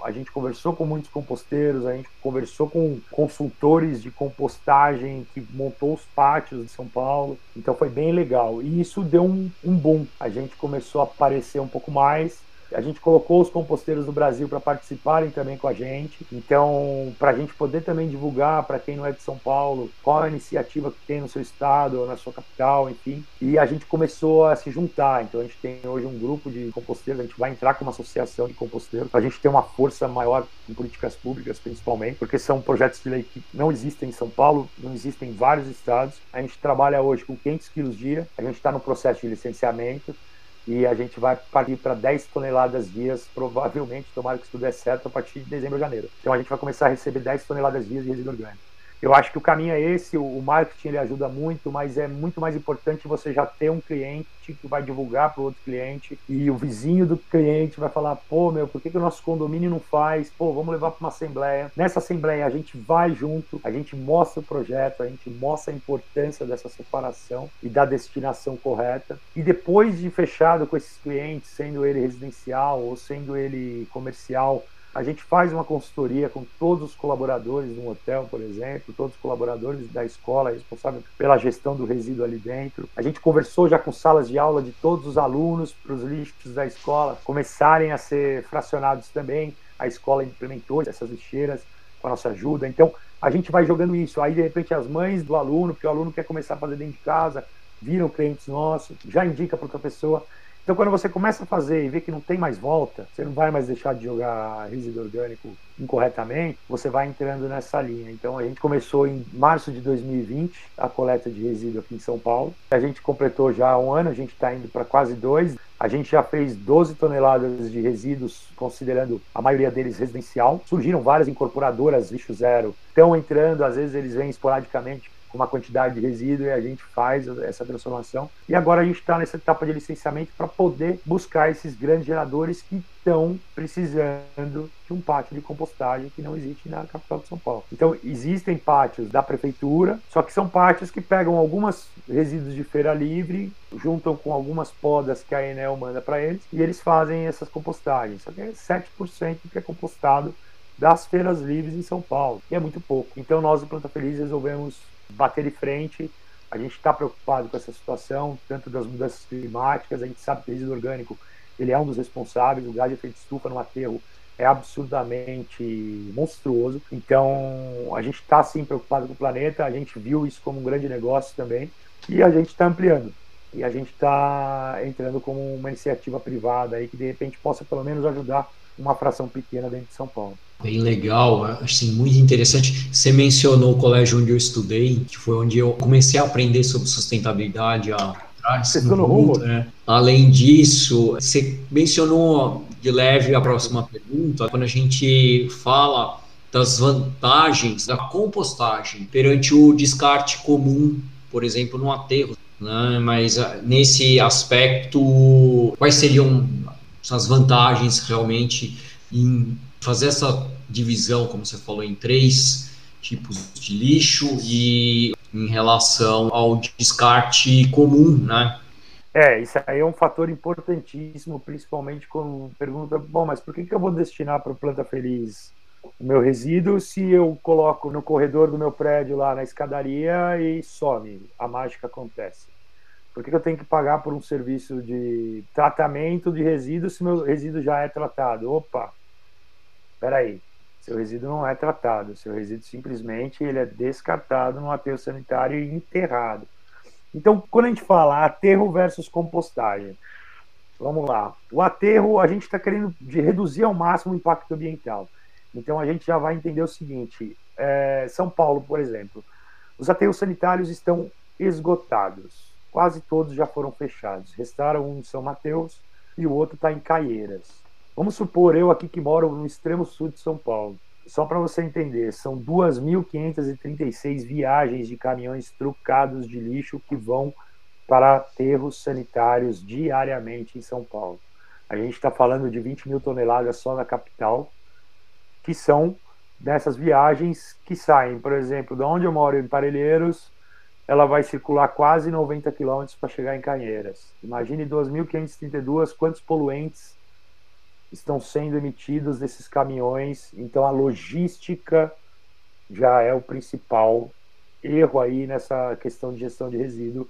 a gente conversou com muitos composteiros, a gente conversou com consultores de compostagem que montou os pátios de São Paulo. Então foi bem legal. E isso deu um, um boom. A gente começou a aparecer um pouco mais a gente colocou os composteiros do Brasil para participarem também com a gente. Então, para a gente poder também divulgar para quem não é de São Paulo qual a iniciativa que tem no seu estado ou na sua capital, enfim. E a gente começou a se juntar. Então, a gente tem hoje um grupo de composteiros. A gente vai entrar com uma associação de composteiros para a gente ter uma força maior em políticas públicas, principalmente, porque são projetos de lei que não existem em São Paulo, não existem em vários estados. A gente trabalha hoje com 500 quilos dia. A gente está no processo de licenciamento e a gente vai partir para 10 toneladas dias, provavelmente, tomara que isso tudo é certo, a partir de dezembro ou janeiro. Então a gente vai começar a receber 10 toneladas dias de resíduo orgânico. Eu acho que o caminho é esse, o marketing ele ajuda muito, mas é muito mais importante você já ter um cliente que vai divulgar para outro cliente e o vizinho do cliente vai falar, pô, meu, por que, que o nosso condomínio não faz? Pô, vamos levar para uma assembleia. Nessa assembleia a gente vai junto, a gente mostra o projeto, a gente mostra a importância dessa separação e da destinação correta. E depois de fechado com esses clientes, sendo ele residencial ou sendo ele comercial, a gente faz uma consultoria com todos os colaboradores do hotel, por exemplo, todos os colaboradores da escola responsável pela gestão do resíduo ali dentro. A gente conversou já com salas de aula de todos os alunos para os lixos da escola começarem a ser fracionados também. A escola implementou essas lixeiras com a nossa ajuda. Então, a gente vai jogando isso. Aí, de repente, as mães do aluno, porque o aluno quer começar a fazer dentro de casa, viram clientes nossos, já indica para outra pessoa. Então, quando você começa a fazer e vê que não tem mais volta, você não vai mais deixar de jogar resíduo orgânico incorretamente, você vai entrando nessa linha. Então, a gente começou em março de 2020 a coleta de resíduo aqui em São Paulo. A gente completou já um ano, a gente está indo para quase dois. A gente já fez 12 toneladas de resíduos, considerando a maioria deles residencial. Surgiram várias incorporadoras lixo zero, estão entrando, às vezes eles vêm esporadicamente com uma quantidade de resíduo e a gente faz essa transformação. E agora a gente está nessa etapa de licenciamento para poder buscar esses grandes geradores que estão precisando de um pátio de compostagem que não existe na capital de São Paulo. Então, existem pátios da prefeitura, só que são pátios que pegam alguns resíduos de feira livre, juntam com algumas podas que a Enel manda para eles e eles fazem essas compostagens. Só que é 7% que é compostado das feiras livres em São Paulo, que é muito pouco. Então, nós do Planta Feliz resolvemos bater de frente, A gente está preocupado com essa situação, tanto das mudanças climáticas, a gente sabe que o resíduo orgânico ele é um dos responsáveis, o gás de efeito estufa no aterro é absurdamente monstruoso. Então, a gente está sim preocupado com o planeta, a gente viu isso como um grande negócio também e a gente está ampliando. E a gente está entrando como uma iniciativa privada aí que de repente possa pelo menos ajudar uma fração pequena dentro de São Paulo. Bem legal, assim, muito interessante. Você mencionou o colégio onde eu estudei, que foi onde eu comecei a aprender sobre sustentabilidade há atrás. No no rumo. Né? Além disso, você mencionou de leve a próxima pergunta, quando a gente fala das vantagens da compostagem perante o descarte comum, por exemplo, no aterro. Né? Mas ah, nesse aspecto, quais seriam as vantagens realmente em fazer essa divisão, como você falou, em três tipos de lixo e em relação ao descarte comum, né? É, isso aí é um fator importantíssimo, principalmente quando pergunta, bom, mas por que, que eu vou destinar para o Planta Feliz o meu resíduo se eu coloco no corredor do meu prédio lá na escadaria e some, a mágica acontece? Por que, que eu tenho que pagar por um serviço de tratamento de resíduo se meu resíduo já é tratado? Opa, peraí, seu resíduo não é tratado, seu resíduo simplesmente ele é descartado no aterro sanitário e enterrado. Então, quando a gente fala aterro versus compostagem, vamos lá. O aterro, a gente está querendo reduzir ao máximo o impacto ambiental. Então, a gente já vai entender o seguinte: é, São Paulo, por exemplo, os aterros sanitários estão esgotados. Quase todos já foram fechados. Restaram um em São Mateus e o outro está em Caieiras. Vamos supor eu aqui que moro no extremo sul de São Paulo. Só para você entender, são 2.536 viagens de caminhões trucados de lixo que vão para aterros sanitários diariamente em São Paulo. A gente está falando de 20 mil toneladas só na capital, que são dessas viagens que saem, por exemplo, de onde eu moro, em Parelheiros, ela vai circular quase 90 quilômetros para chegar em Canheiras. Imagine 2.532, quantos poluentes estão sendo emitidos desses caminhões. Então a logística já é o principal erro aí nessa questão de gestão de resíduo,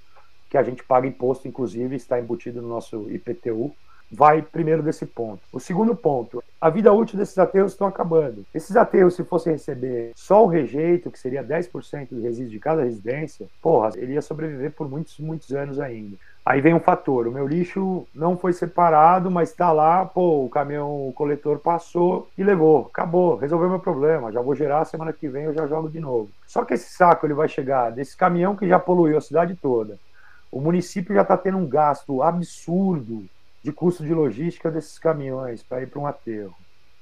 que a gente paga imposto, inclusive, está embutido no nosso IPTU. Vai primeiro desse ponto. O segundo ponto, a vida útil desses aterros estão acabando. Esses aterros, se fossem receber só o rejeito, que seria 10% do resíduo de cada residência, porra, ele ia sobreviver por muitos, muitos anos ainda. Aí vem um fator, o meu lixo não foi separado, mas está lá, pô, o caminhão o coletor passou e levou, acabou, resolveu meu problema, já vou gerar, semana que vem eu já jogo de novo. Só que esse saco ele vai chegar desse caminhão que já poluiu a cidade toda. O município já está tendo um gasto absurdo de custo de logística desses caminhões para ir para um aterro.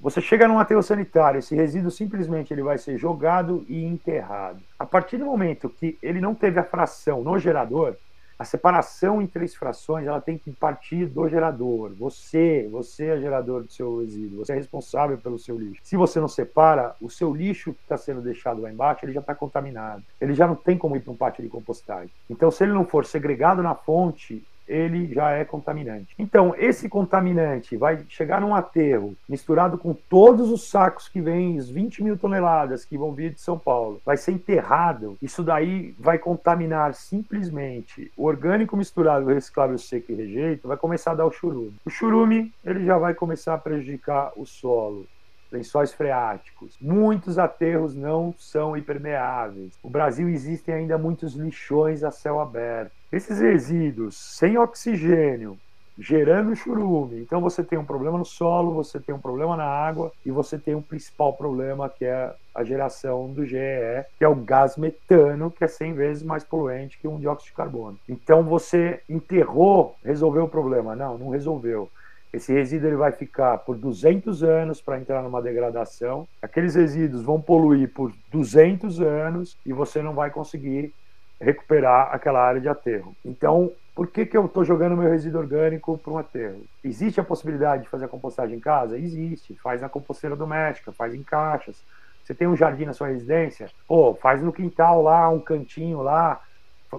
Você chega num aterro sanitário, esse resíduo simplesmente ele vai ser jogado e enterrado. A partir do momento que ele não teve a fração no gerador, a separação em três frações ela tem que partir do gerador. Você, você é gerador do seu resíduo, você é responsável pelo seu lixo. Se você não separa, o seu lixo que está sendo deixado lá embaixo, ele já está contaminado. Ele já não tem como ir para um pátio de compostagem. Então, se ele não for segregado na fonte, ele já é contaminante. Então, esse contaminante vai chegar num aterro misturado com todos os sacos que vêm, os 20 mil toneladas que vão vir de São Paulo, vai ser enterrado. Isso daí vai contaminar simplesmente o orgânico misturado com reciclável seco e rejeito, vai começar a dar o churume. O churume, ele já vai começar a prejudicar o solo lençóis freáticos. Muitos aterros não são impermeáveis. No Brasil existem ainda muitos lixões a céu aberto. Esses resíduos sem oxigênio, gerando churume. Então você tem um problema no solo, você tem um problema na água e você tem um principal problema que é a geração do GEE, que é o gás metano, que é 100 vezes mais poluente que um dióxido de carbono. Então você enterrou, resolveu o problema? Não, não resolveu. Esse resíduo ele vai ficar por 200 anos para entrar numa degradação. Aqueles resíduos vão poluir por 200 anos e você não vai conseguir recuperar aquela área de aterro. Então, por que, que eu estou jogando meu resíduo orgânico para um aterro? Existe a possibilidade de fazer a compostagem em casa? Existe. Faz na composteira doméstica, faz em caixas. Você tem um jardim na sua residência? Pô, faz no quintal lá, um cantinho lá.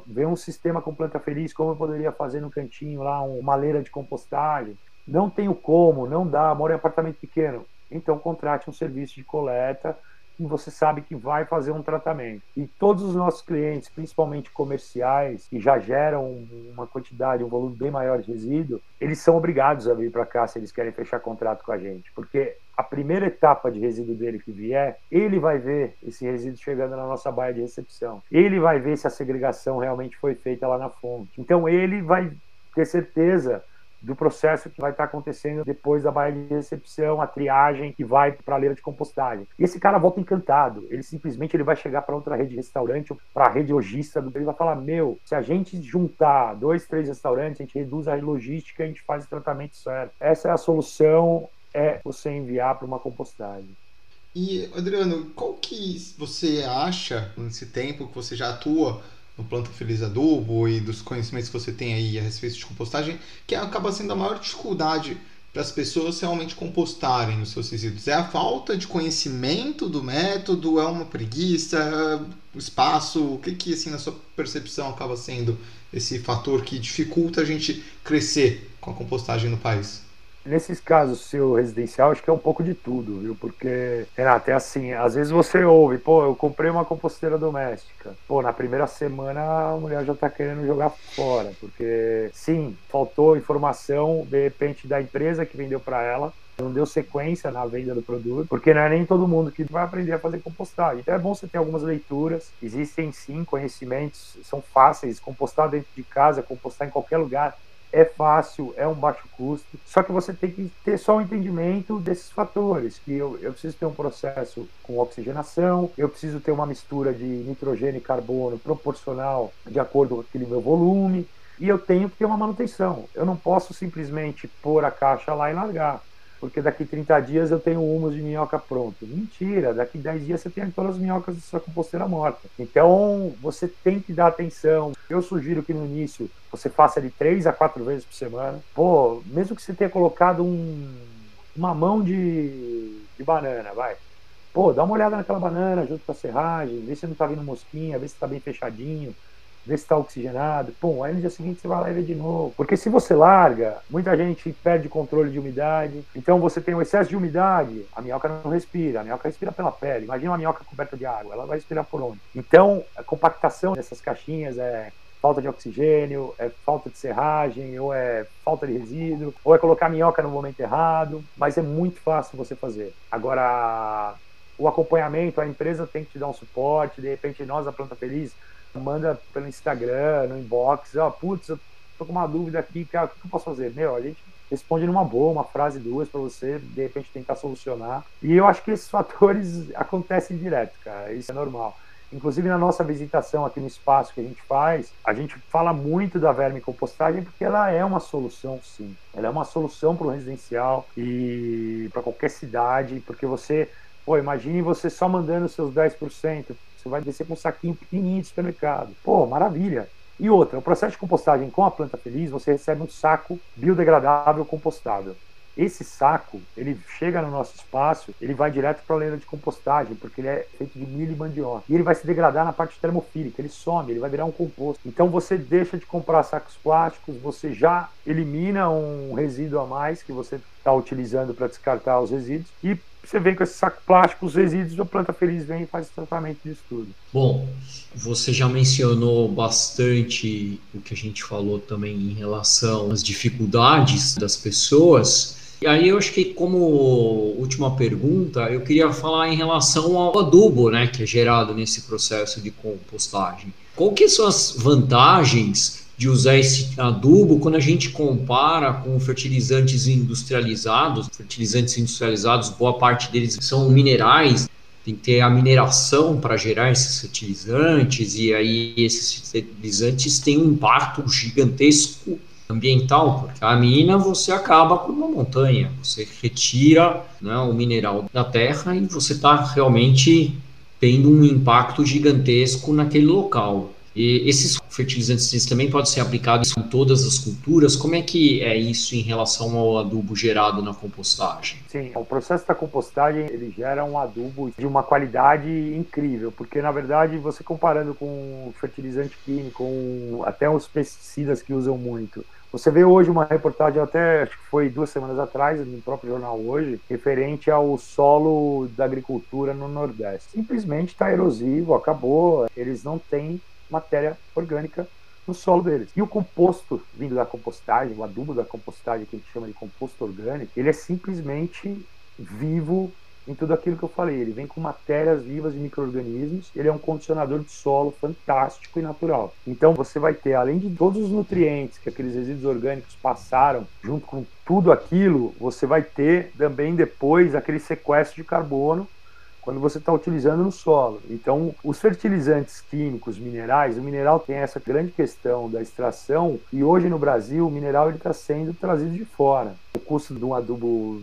Vê um sistema com planta feliz, como eu poderia fazer no cantinho lá, uma leira de compostagem. Não tenho como, não dá, moro em apartamento pequeno. Então contrate um serviço de coleta que você sabe que vai fazer um tratamento. E todos os nossos clientes, principalmente comerciais, que já geram uma quantidade, um volume bem maior de resíduo, eles são obrigados a vir para cá se eles querem fechar contrato com a gente, porque a primeira etapa de resíduo dele que vier, ele vai ver esse resíduo chegando na nossa baia de recepção. Ele vai ver se a segregação realmente foi feita lá na fonte. Então ele vai ter certeza do processo que vai estar acontecendo depois da baia de recepção, a triagem que vai para a leira de compostagem. E esse cara volta encantado. Ele simplesmente ele vai chegar para outra rede de restaurante, para a rede logística, ele vai falar: Meu, se a gente juntar dois, três restaurantes, a gente reduz a logística, a gente faz o tratamento certo. Essa é a solução é você enviar para uma compostagem. E, Adriano, qual que você acha, nesse tempo que você já atua no Planta Feliz Adubo e dos conhecimentos que você tem aí a respeito de compostagem, que acaba sendo a maior dificuldade para as pessoas realmente compostarem os seus resíduos? É a falta de conhecimento do método? É uma preguiça? O espaço? O que, que assim, na sua percepção, acaba sendo esse fator que dificulta a gente crescer com a compostagem no país? Nesses casos seu residencial, acho que é um pouco de tudo, viu? Porque, Renato, é assim, às vezes você ouve, pô, eu comprei uma composteira doméstica. Pô, na primeira semana a mulher já tá querendo jogar fora, porque sim, faltou informação, de repente, da empresa que vendeu para ela, não deu sequência na venda do produto, porque não é nem todo mundo que vai aprender a fazer compostagem. Então é bom você ter algumas leituras. Existem sim conhecimentos, são fáceis, compostar dentro de casa, compostar em qualquer lugar é fácil, é um baixo custo, só que você tem que ter só o um entendimento desses fatores, que eu, eu preciso ter um processo com oxigenação, eu preciso ter uma mistura de nitrogênio e carbono proporcional de acordo com aquele meu volume, e eu tenho que ter uma manutenção. Eu não posso simplesmente pôr a caixa lá e largar porque daqui 30 dias eu tenho um humus de minhoca pronto. Mentira, daqui 10 dias você tem todas as minhocas da sua composteira morta. Então, você tem que dar atenção. Eu sugiro que no início você faça de 3 a 4 vezes por semana. Pô, mesmo que você tenha colocado um, uma mão de, de banana, vai. Pô, dá uma olhada naquela banana junto com a serragem, vê se não tá vindo mosquinha, vê se tá bem fechadinho ver se está oxigenado. Pum, aí no dia seguinte você vai lá e vê de novo. Porque se você larga, muita gente perde controle de umidade. Então você tem um excesso de umidade, a minhoca não respira. A minhoca respira pela pele. Imagina uma minhoca coberta de água, ela vai respirar por onde? Então, a compactação dessas caixinhas é falta de oxigênio, é falta de serragem, ou é falta de resíduo, ou é colocar a minhoca no momento errado, mas é muito fácil você fazer. Agora, o acompanhamento, a empresa tem que te dar um suporte, de repente nós, a Planta Feliz, manda pelo Instagram, no inbox, ó, oh, putz, eu tô com uma dúvida aqui, cara, o que eu posso fazer? Meu, a gente responde numa boa, uma frase, duas para você, de repente tentar solucionar. E eu acho que esses fatores acontecem direto, cara, isso é normal. Inclusive na nossa visitação aqui no espaço que a gente faz, a gente fala muito da verme compostagem porque ela é uma solução, sim. Ela é uma solução para o residencial e para qualquer cidade, porque você, pô, imagine você só mandando seus 10%, você vai descer com um saquinho pequenininho de supermercado. Pô, maravilha. E outra, o processo de compostagem com a planta feliz, você recebe um saco biodegradável compostável. Esse saco, ele chega no nosso espaço, ele vai direto para a lenda de compostagem, porque ele é feito de milho e mandioca. E ele vai se degradar na parte termofílica, ele some, ele vai virar um composto. Então você deixa de comprar sacos plásticos, você já elimina um resíduo a mais que você está utilizando para descartar os resíduos e você vem com esse saco plástico, os resíduos, a planta feliz vem e faz o tratamento disso tudo. Bom, você já mencionou bastante o que a gente falou também em relação às dificuldades das pessoas. E aí eu acho que como última pergunta, eu queria falar em relação ao adubo, né, que é gerado nesse processo de compostagem. Qual que são as vantagens de usar esse adubo quando a gente compara com fertilizantes industrializados. Fertilizantes industrializados, boa parte deles são minerais, tem que ter a mineração para gerar esses fertilizantes, e aí esses fertilizantes têm um impacto gigantesco ambiental, porque a mina você acaba com uma montanha, você retira né, o mineral da terra e você está realmente tendo um impacto gigantesco naquele local. E esses fertilizantes também podem ser aplicados em todas as culturas. Como é que é isso em relação ao adubo gerado na compostagem? Sim, o processo da compostagem ele gera um adubo de uma qualidade incrível, porque na verdade você comparando com fertilizante químico, com até os pesticidas que usam muito, Você vê hoje uma reportagem, até acho que foi duas semanas atrás, no próprio jornal hoje, referente ao solo da agricultura no Nordeste. Simplesmente está erosivo, acabou, eles não têm matéria orgânica no solo deles. E o composto vindo da compostagem, o adubo da compostagem, que a gente chama de composto orgânico, ele é simplesmente vivo em tudo aquilo que eu falei. Ele vem com matérias vivas de micro-organismos, ele é um condicionador de solo fantástico e natural. Então você vai ter, além de todos os nutrientes que aqueles resíduos orgânicos passaram, junto com tudo aquilo, você vai ter também depois aquele sequestro de carbono quando você está utilizando no solo. Então, os fertilizantes químicos, minerais, o mineral tem essa grande questão da extração e hoje no Brasil o mineral está sendo trazido de fora. O custo de um adubo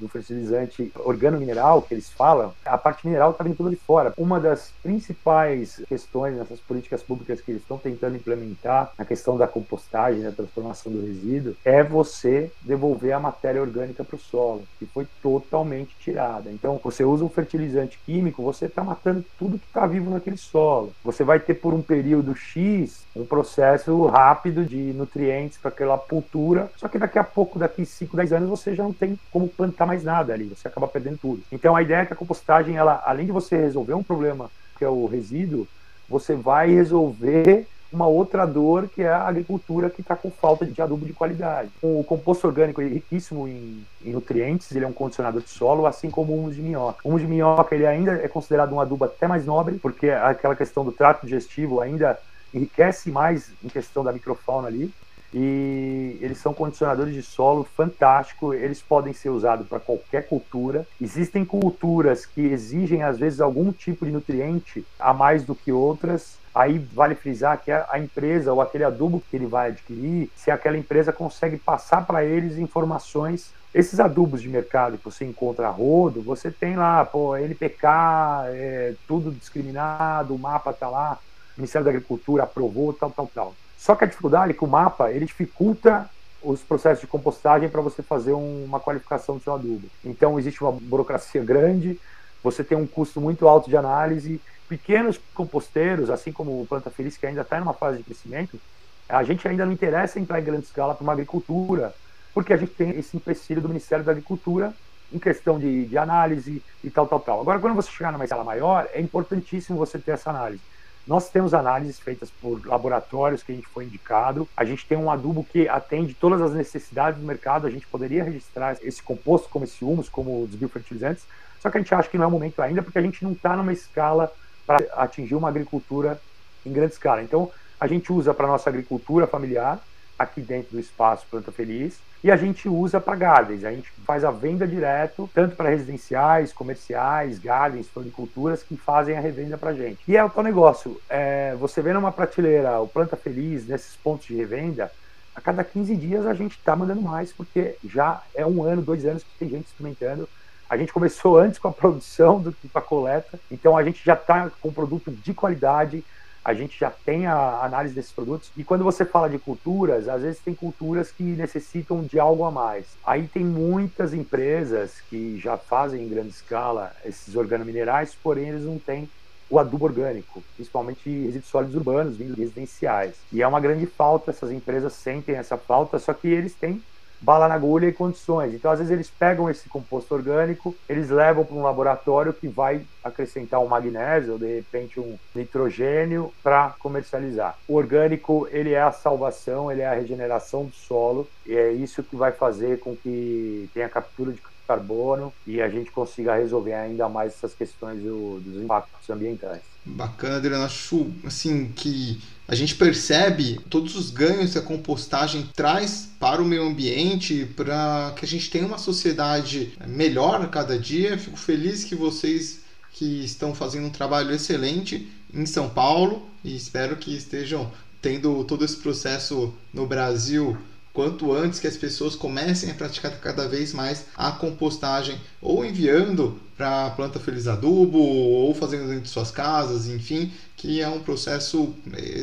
do fertilizante organo-mineral que eles falam, a parte mineral está vindo toda de fora. Uma das principais questões nessas políticas públicas que eles estão tentando implementar, na questão da compostagem, da transformação do resíduo, é você devolver a matéria orgânica para o solo, que foi totalmente tirada. Então, você usa um fertilizante químico, você está matando tudo que está vivo naquele solo. Você vai ter por um período X um processo rápido de nutrientes para aquela cultura, só que daqui a pouco, daqui 5, 10 anos, você já não tem como plantar mais nada ali, você acaba perdendo tudo. Então a ideia é que a compostagem, ela, além de você resolver um problema que é o resíduo, você vai resolver uma outra dor que é a agricultura que está com falta de adubo de qualidade. O composto orgânico é riquíssimo em, em, nutrientes, ele é um condicionador de solo, assim como o humus de minhoca. O humus de minhoca ele ainda é considerado um adubo até mais nobre, porque aquela questão do trato digestivo ainda enriquece mais em questão da microfauna ali e eles são condicionadores de solo fantástico. Eles podem ser usados para qualquer cultura. Existem culturas que exigem às vezes algum tipo de nutriente a mais do que outras. Aí vale frisar que a empresa ou aquele adubo que ele vai adquirir, se aquela empresa consegue passar para eles informações esses adubos de mercado que você encontra a rodo, você tem lá, pô, NPK, é, tudo discriminado, o mapa tá lá, o Ministério da Agricultura aprovou, tal, tal, tal. Só que a dificuldade é que o mapa ele dificulta os processos de compostagem para você fazer um, uma qualificação do seu adubo. Então existe uma burocracia grande, você tem um custo muito alto de análise. Pequenos composteiros, assim como o Planta Feliz, que ainda está em uma fase de crescimento, a gente ainda não interessa entrar em grande escala para uma agricultura, porque a gente tem esse empecilho do Ministério da Agricultura em questão de, de análise e tal, tal, tal. Agora, quando você chegar numa escala maior, é importantíssimo você ter essa análise. Nós temos análises feitas por laboratórios que a gente foi indicado. A gente tem um adubo que atende todas as necessidades do mercado. A gente poderia registrar esse composto como esse humus, como os biofertilizantes. Só que a gente acha que não é o momento ainda, porque a gente não está numa escala para atingir uma agricultura em grande escala. Então, a gente usa para nossa agricultura familiar, aqui dentro do espaço Planta Feliz, e a gente usa para gardens. A gente faz a venda direto, tanto para residenciais, comerciais, gardens, floriculturas que fazem a revenda para gente. E é o tal negócio, é, você vê numa prateleira o Planta Feliz, nesses pontos de revenda, a cada 15 dias a gente está mandando mais, porque já é um ano, dois anos que tem gente experimentando. A gente começou antes com a produção do que com a coleta, então a gente já está com produto de qualidade, a gente já tem a análise desses produtos. E quando você fala de culturas, às vezes tem culturas que necessitam de algo a mais. Aí tem muitas empresas que já fazem em grande escala esses organominerais, porém eles não têm o adubo orgânico, principalmente resíduos sólidos urbanos vindo residenciais. E é uma grande falta, essas empresas sentem essa falta, só que eles têm bala na agulha e condições. Então, às vezes, eles pegam esse composto orgânico, eles levam para um laboratório que vai acrescentar um magnésio, ou de repente um nitrogênio, para comercializar. O orgânico, ele é a salvação, ele é a regeneração do solo, e é isso que vai fazer com que tenha captura de carbono e a gente consiga resolver ainda mais essas questões do, dos impactos ambientais. Bacana, Adriano. Acho assim que a gente percebe todos os ganhos que a compostagem traz para o meio ambiente, para que a gente tenha uma sociedade melhor a cada dia. Fico feliz que vocês que estão fazendo um trabalho excelente em São Paulo e espero que estejam tendo todo esse processo no Brasil quanto antes que as pessoas comecem a praticar cada vez mais a compostagem, ou enviando para a planta feliz adubo, ou fazendo dentro de suas casas, enfim, que é um processo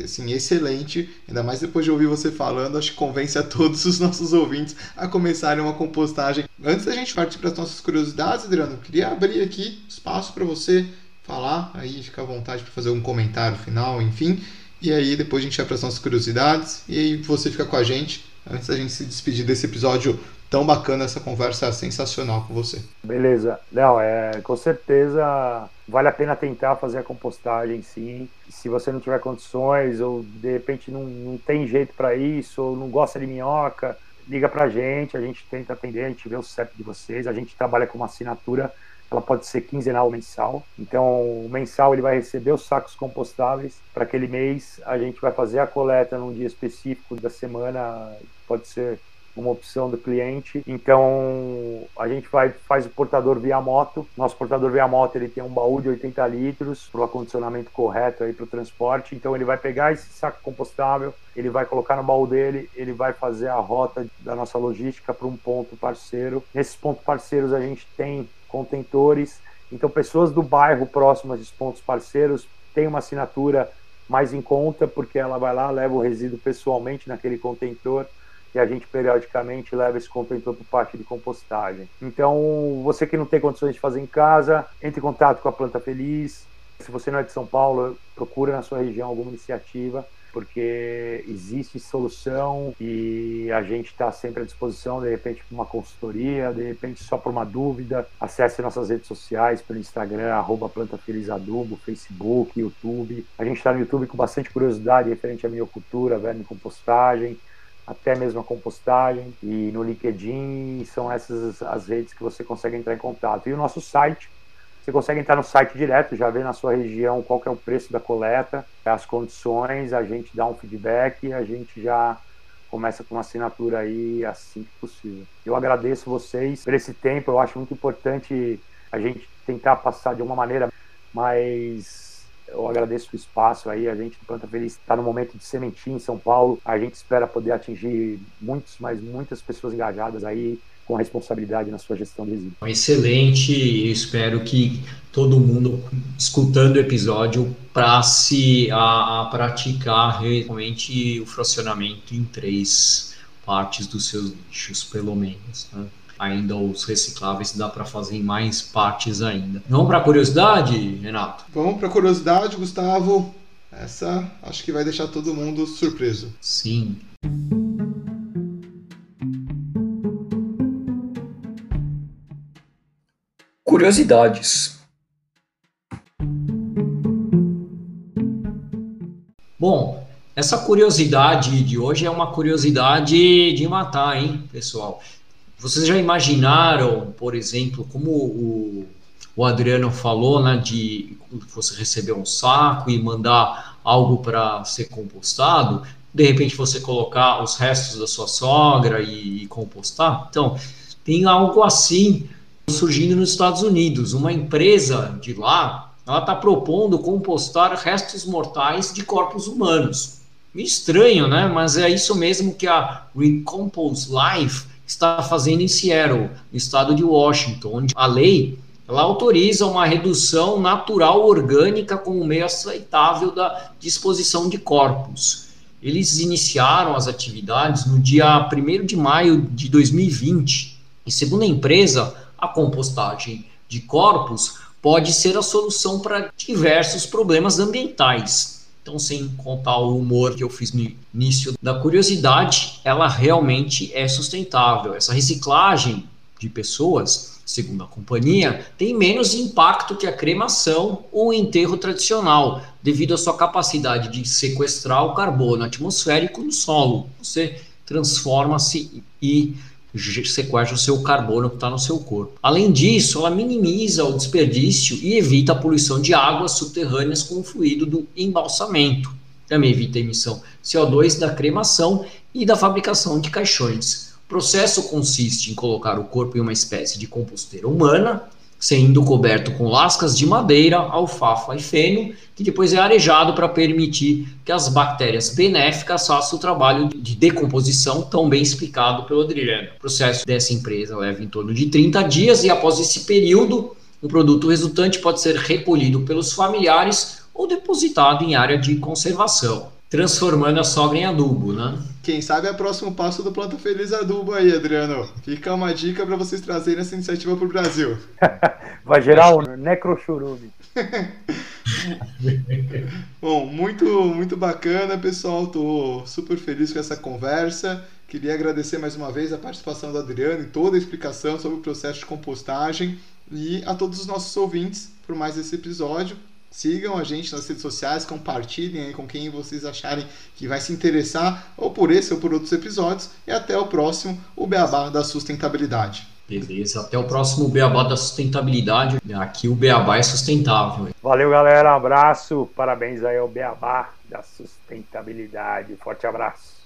assim, excelente, ainda mais depois de ouvir você falando, acho que convence a todos os nossos ouvintes a começarem uma compostagem. Antes da gente partir para as nossas curiosidades, Adriano, eu queria abrir aqui espaço para você falar, aí fica à vontade para fazer um comentário final, enfim, e aí depois a gente vai para as nossas curiosidades, e aí você fica com a gente antes da gente se despedir desse episódio tão bacana, essa conversa sensacional com você. Beleza. Léo, é, com certeza vale a pena tentar fazer a compostagem, sim. Se você não tiver condições ou de repente não, não tem jeito para isso ou não gosta de minhoca, liga para a gente, a gente tenta atender, a gente vê o CEP de vocês, a gente trabalha com uma assinatura ela pode ser quinzenal ou mensal. Então, o mensal ele vai receber os sacos compostáveis. Para aquele mês, a gente vai fazer a coleta num dia específico da semana, pode ser uma opção do cliente. Então a gente vai faz o portador via moto. Nosso portador via moto ele tem um baú de 80 litros para o acondicionamento correto aí para o transporte. Então ele vai pegar esse saco compostável, ele vai colocar no baú dele, ele vai fazer a rota da nossa logística para um ponto parceiro. Nesses pontos parceiros a gente tem contentores. Então pessoas do bairro próximas dos pontos parceiros têm uma assinatura mais em conta porque ela vai lá leva o resíduo pessoalmente naquele contentor e a gente periodicamente leva esse contentor para parte de compostagem. Então, você que não tem condições de fazer em casa, entre em contato com a Planta Feliz. Se você não é de São Paulo, procura na sua região alguma iniciativa, porque existe solução e a gente está sempre à disposição, de repente, para uma consultoria, de repente, só por uma dúvida. Acesse nossas redes sociais pelo Instagram, arroba Planta Feliz Adubo, Facebook, YouTube. A gente está no YouTube com bastante curiosidade referente à miocultura, verme compostagem até mesmo a compostagem e no LinkedIn são essas as redes que você consegue entrar em contato. E o nosso site, você consegue entrar no site direto, já vê na sua região qual é o preço da coleta, as condições, a gente dá um feedback e a gente já começa com uma assinatura aí assim que possível. Eu agradeço vocês por esse tempo, eu acho muito importante a gente tentar passar de uma maneira mais eu agradeço o espaço aí. A gente do Planta Feliz está no momento de sementinha em São Paulo. A gente espera poder atingir muitos, mas muitas pessoas engajadas aí com a responsabilidade na sua gestão de resíduos. Excelente, espero que todo mundo escutando o episódio passe a, a praticar realmente o fracionamento em três partes dos seus lixos, pelo menos. Né? ainda os recicláveis dá para fazer em mais partes ainda. Vamos para curiosidade, Renato? Vamos para curiosidade, Gustavo. Essa acho que vai deixar todo mundo surpreso. Sim. Curiosidades. Bom, essa curiosidade de hoje é uma curiosidade de matar, hein, pessoal? Vocês já imaginaram, por exemplo, como o, o Adriano falou, né, de você receber um saco e mandar algo para ser compostado, de repente você colocar os restos da sua sogra e, e compostar? Então, tem algo assim surgindo nos Estados Unidos. Uma empresa de lá, ela está propondo compostar restos mortais de corpos humanos. Estranho, né? Mas é isso mesmo que a Recompose Life está fazendo em Seattle, no estado de Washington, onde a lei ela autoriza uma redução natural orgânica como meio aceitável da disposição de corpos. Eles iniciaram as atividades no dia 1 de maio de 2020. E segundo a empresa, a compostagem de corpos pode ser a solução para diversos problemas ambientais, então, sem contar o humor que eu fiz no início da curiosidade, ela realmente é sustentável. Essa reciclagem de pessoas, segundo a companhia, tem menos impacto que a cremação ou enterro tradicional, devido à sua capacidade de sequestrar o carbono atmosférico no solo. Você transforma-se e sequestra o seu carbono que está no seu corpo. Além disso, ela minimiza o desperdício e evita a poluição de águas subterrâneas com o fluido do embalsamento. Também evita a emissão CO2 da cremação e da fabricação de caixões. O processo consiste em colocar o corpo em uma espécie de composteira humana, sendo coberto com lascas de madeira, alfafa e feno, que depois é arejado para permitir que as bactérias benéficas façam o trabalho de decomposição tão bem explicado pelo Adriano. O processo dessa empresa leva em torno de 30 dias e após esse período, o produto resultante pode ser recolhido pelos familiares ou depositado em área de conservação transformando a sogra em adubo, né? Quem sabe é o próximo passo do Planta Feliz Adubo aí, Adriano. Fica uma dica para vocês trazerem essa iniciativa para o Brasil. Vai gerar um necrochurume. Bom, muito, muito bacana, pessoal. Tô super feliz com essa conversa. Queria agradecer mais uma vez a participação do Adriano e toda a explicação sobre o processo de compostagem e a todos os nossos ouvintes por mais esse episódio. Sigam a gente nas redes sociais, compartilhem aí com quem vocês acharem que vai se interessar ou por esse ou por outros episódios. E até o próximo, o Beabá da Sustentabilidade. Beleza, até o próximo Beabá da Sustentabilidade. Aqui o Beabá é sustentável. Valeu, galera. Abraço. Parabéns aí ao Beabá da Sustentabilidade. Forte abraço.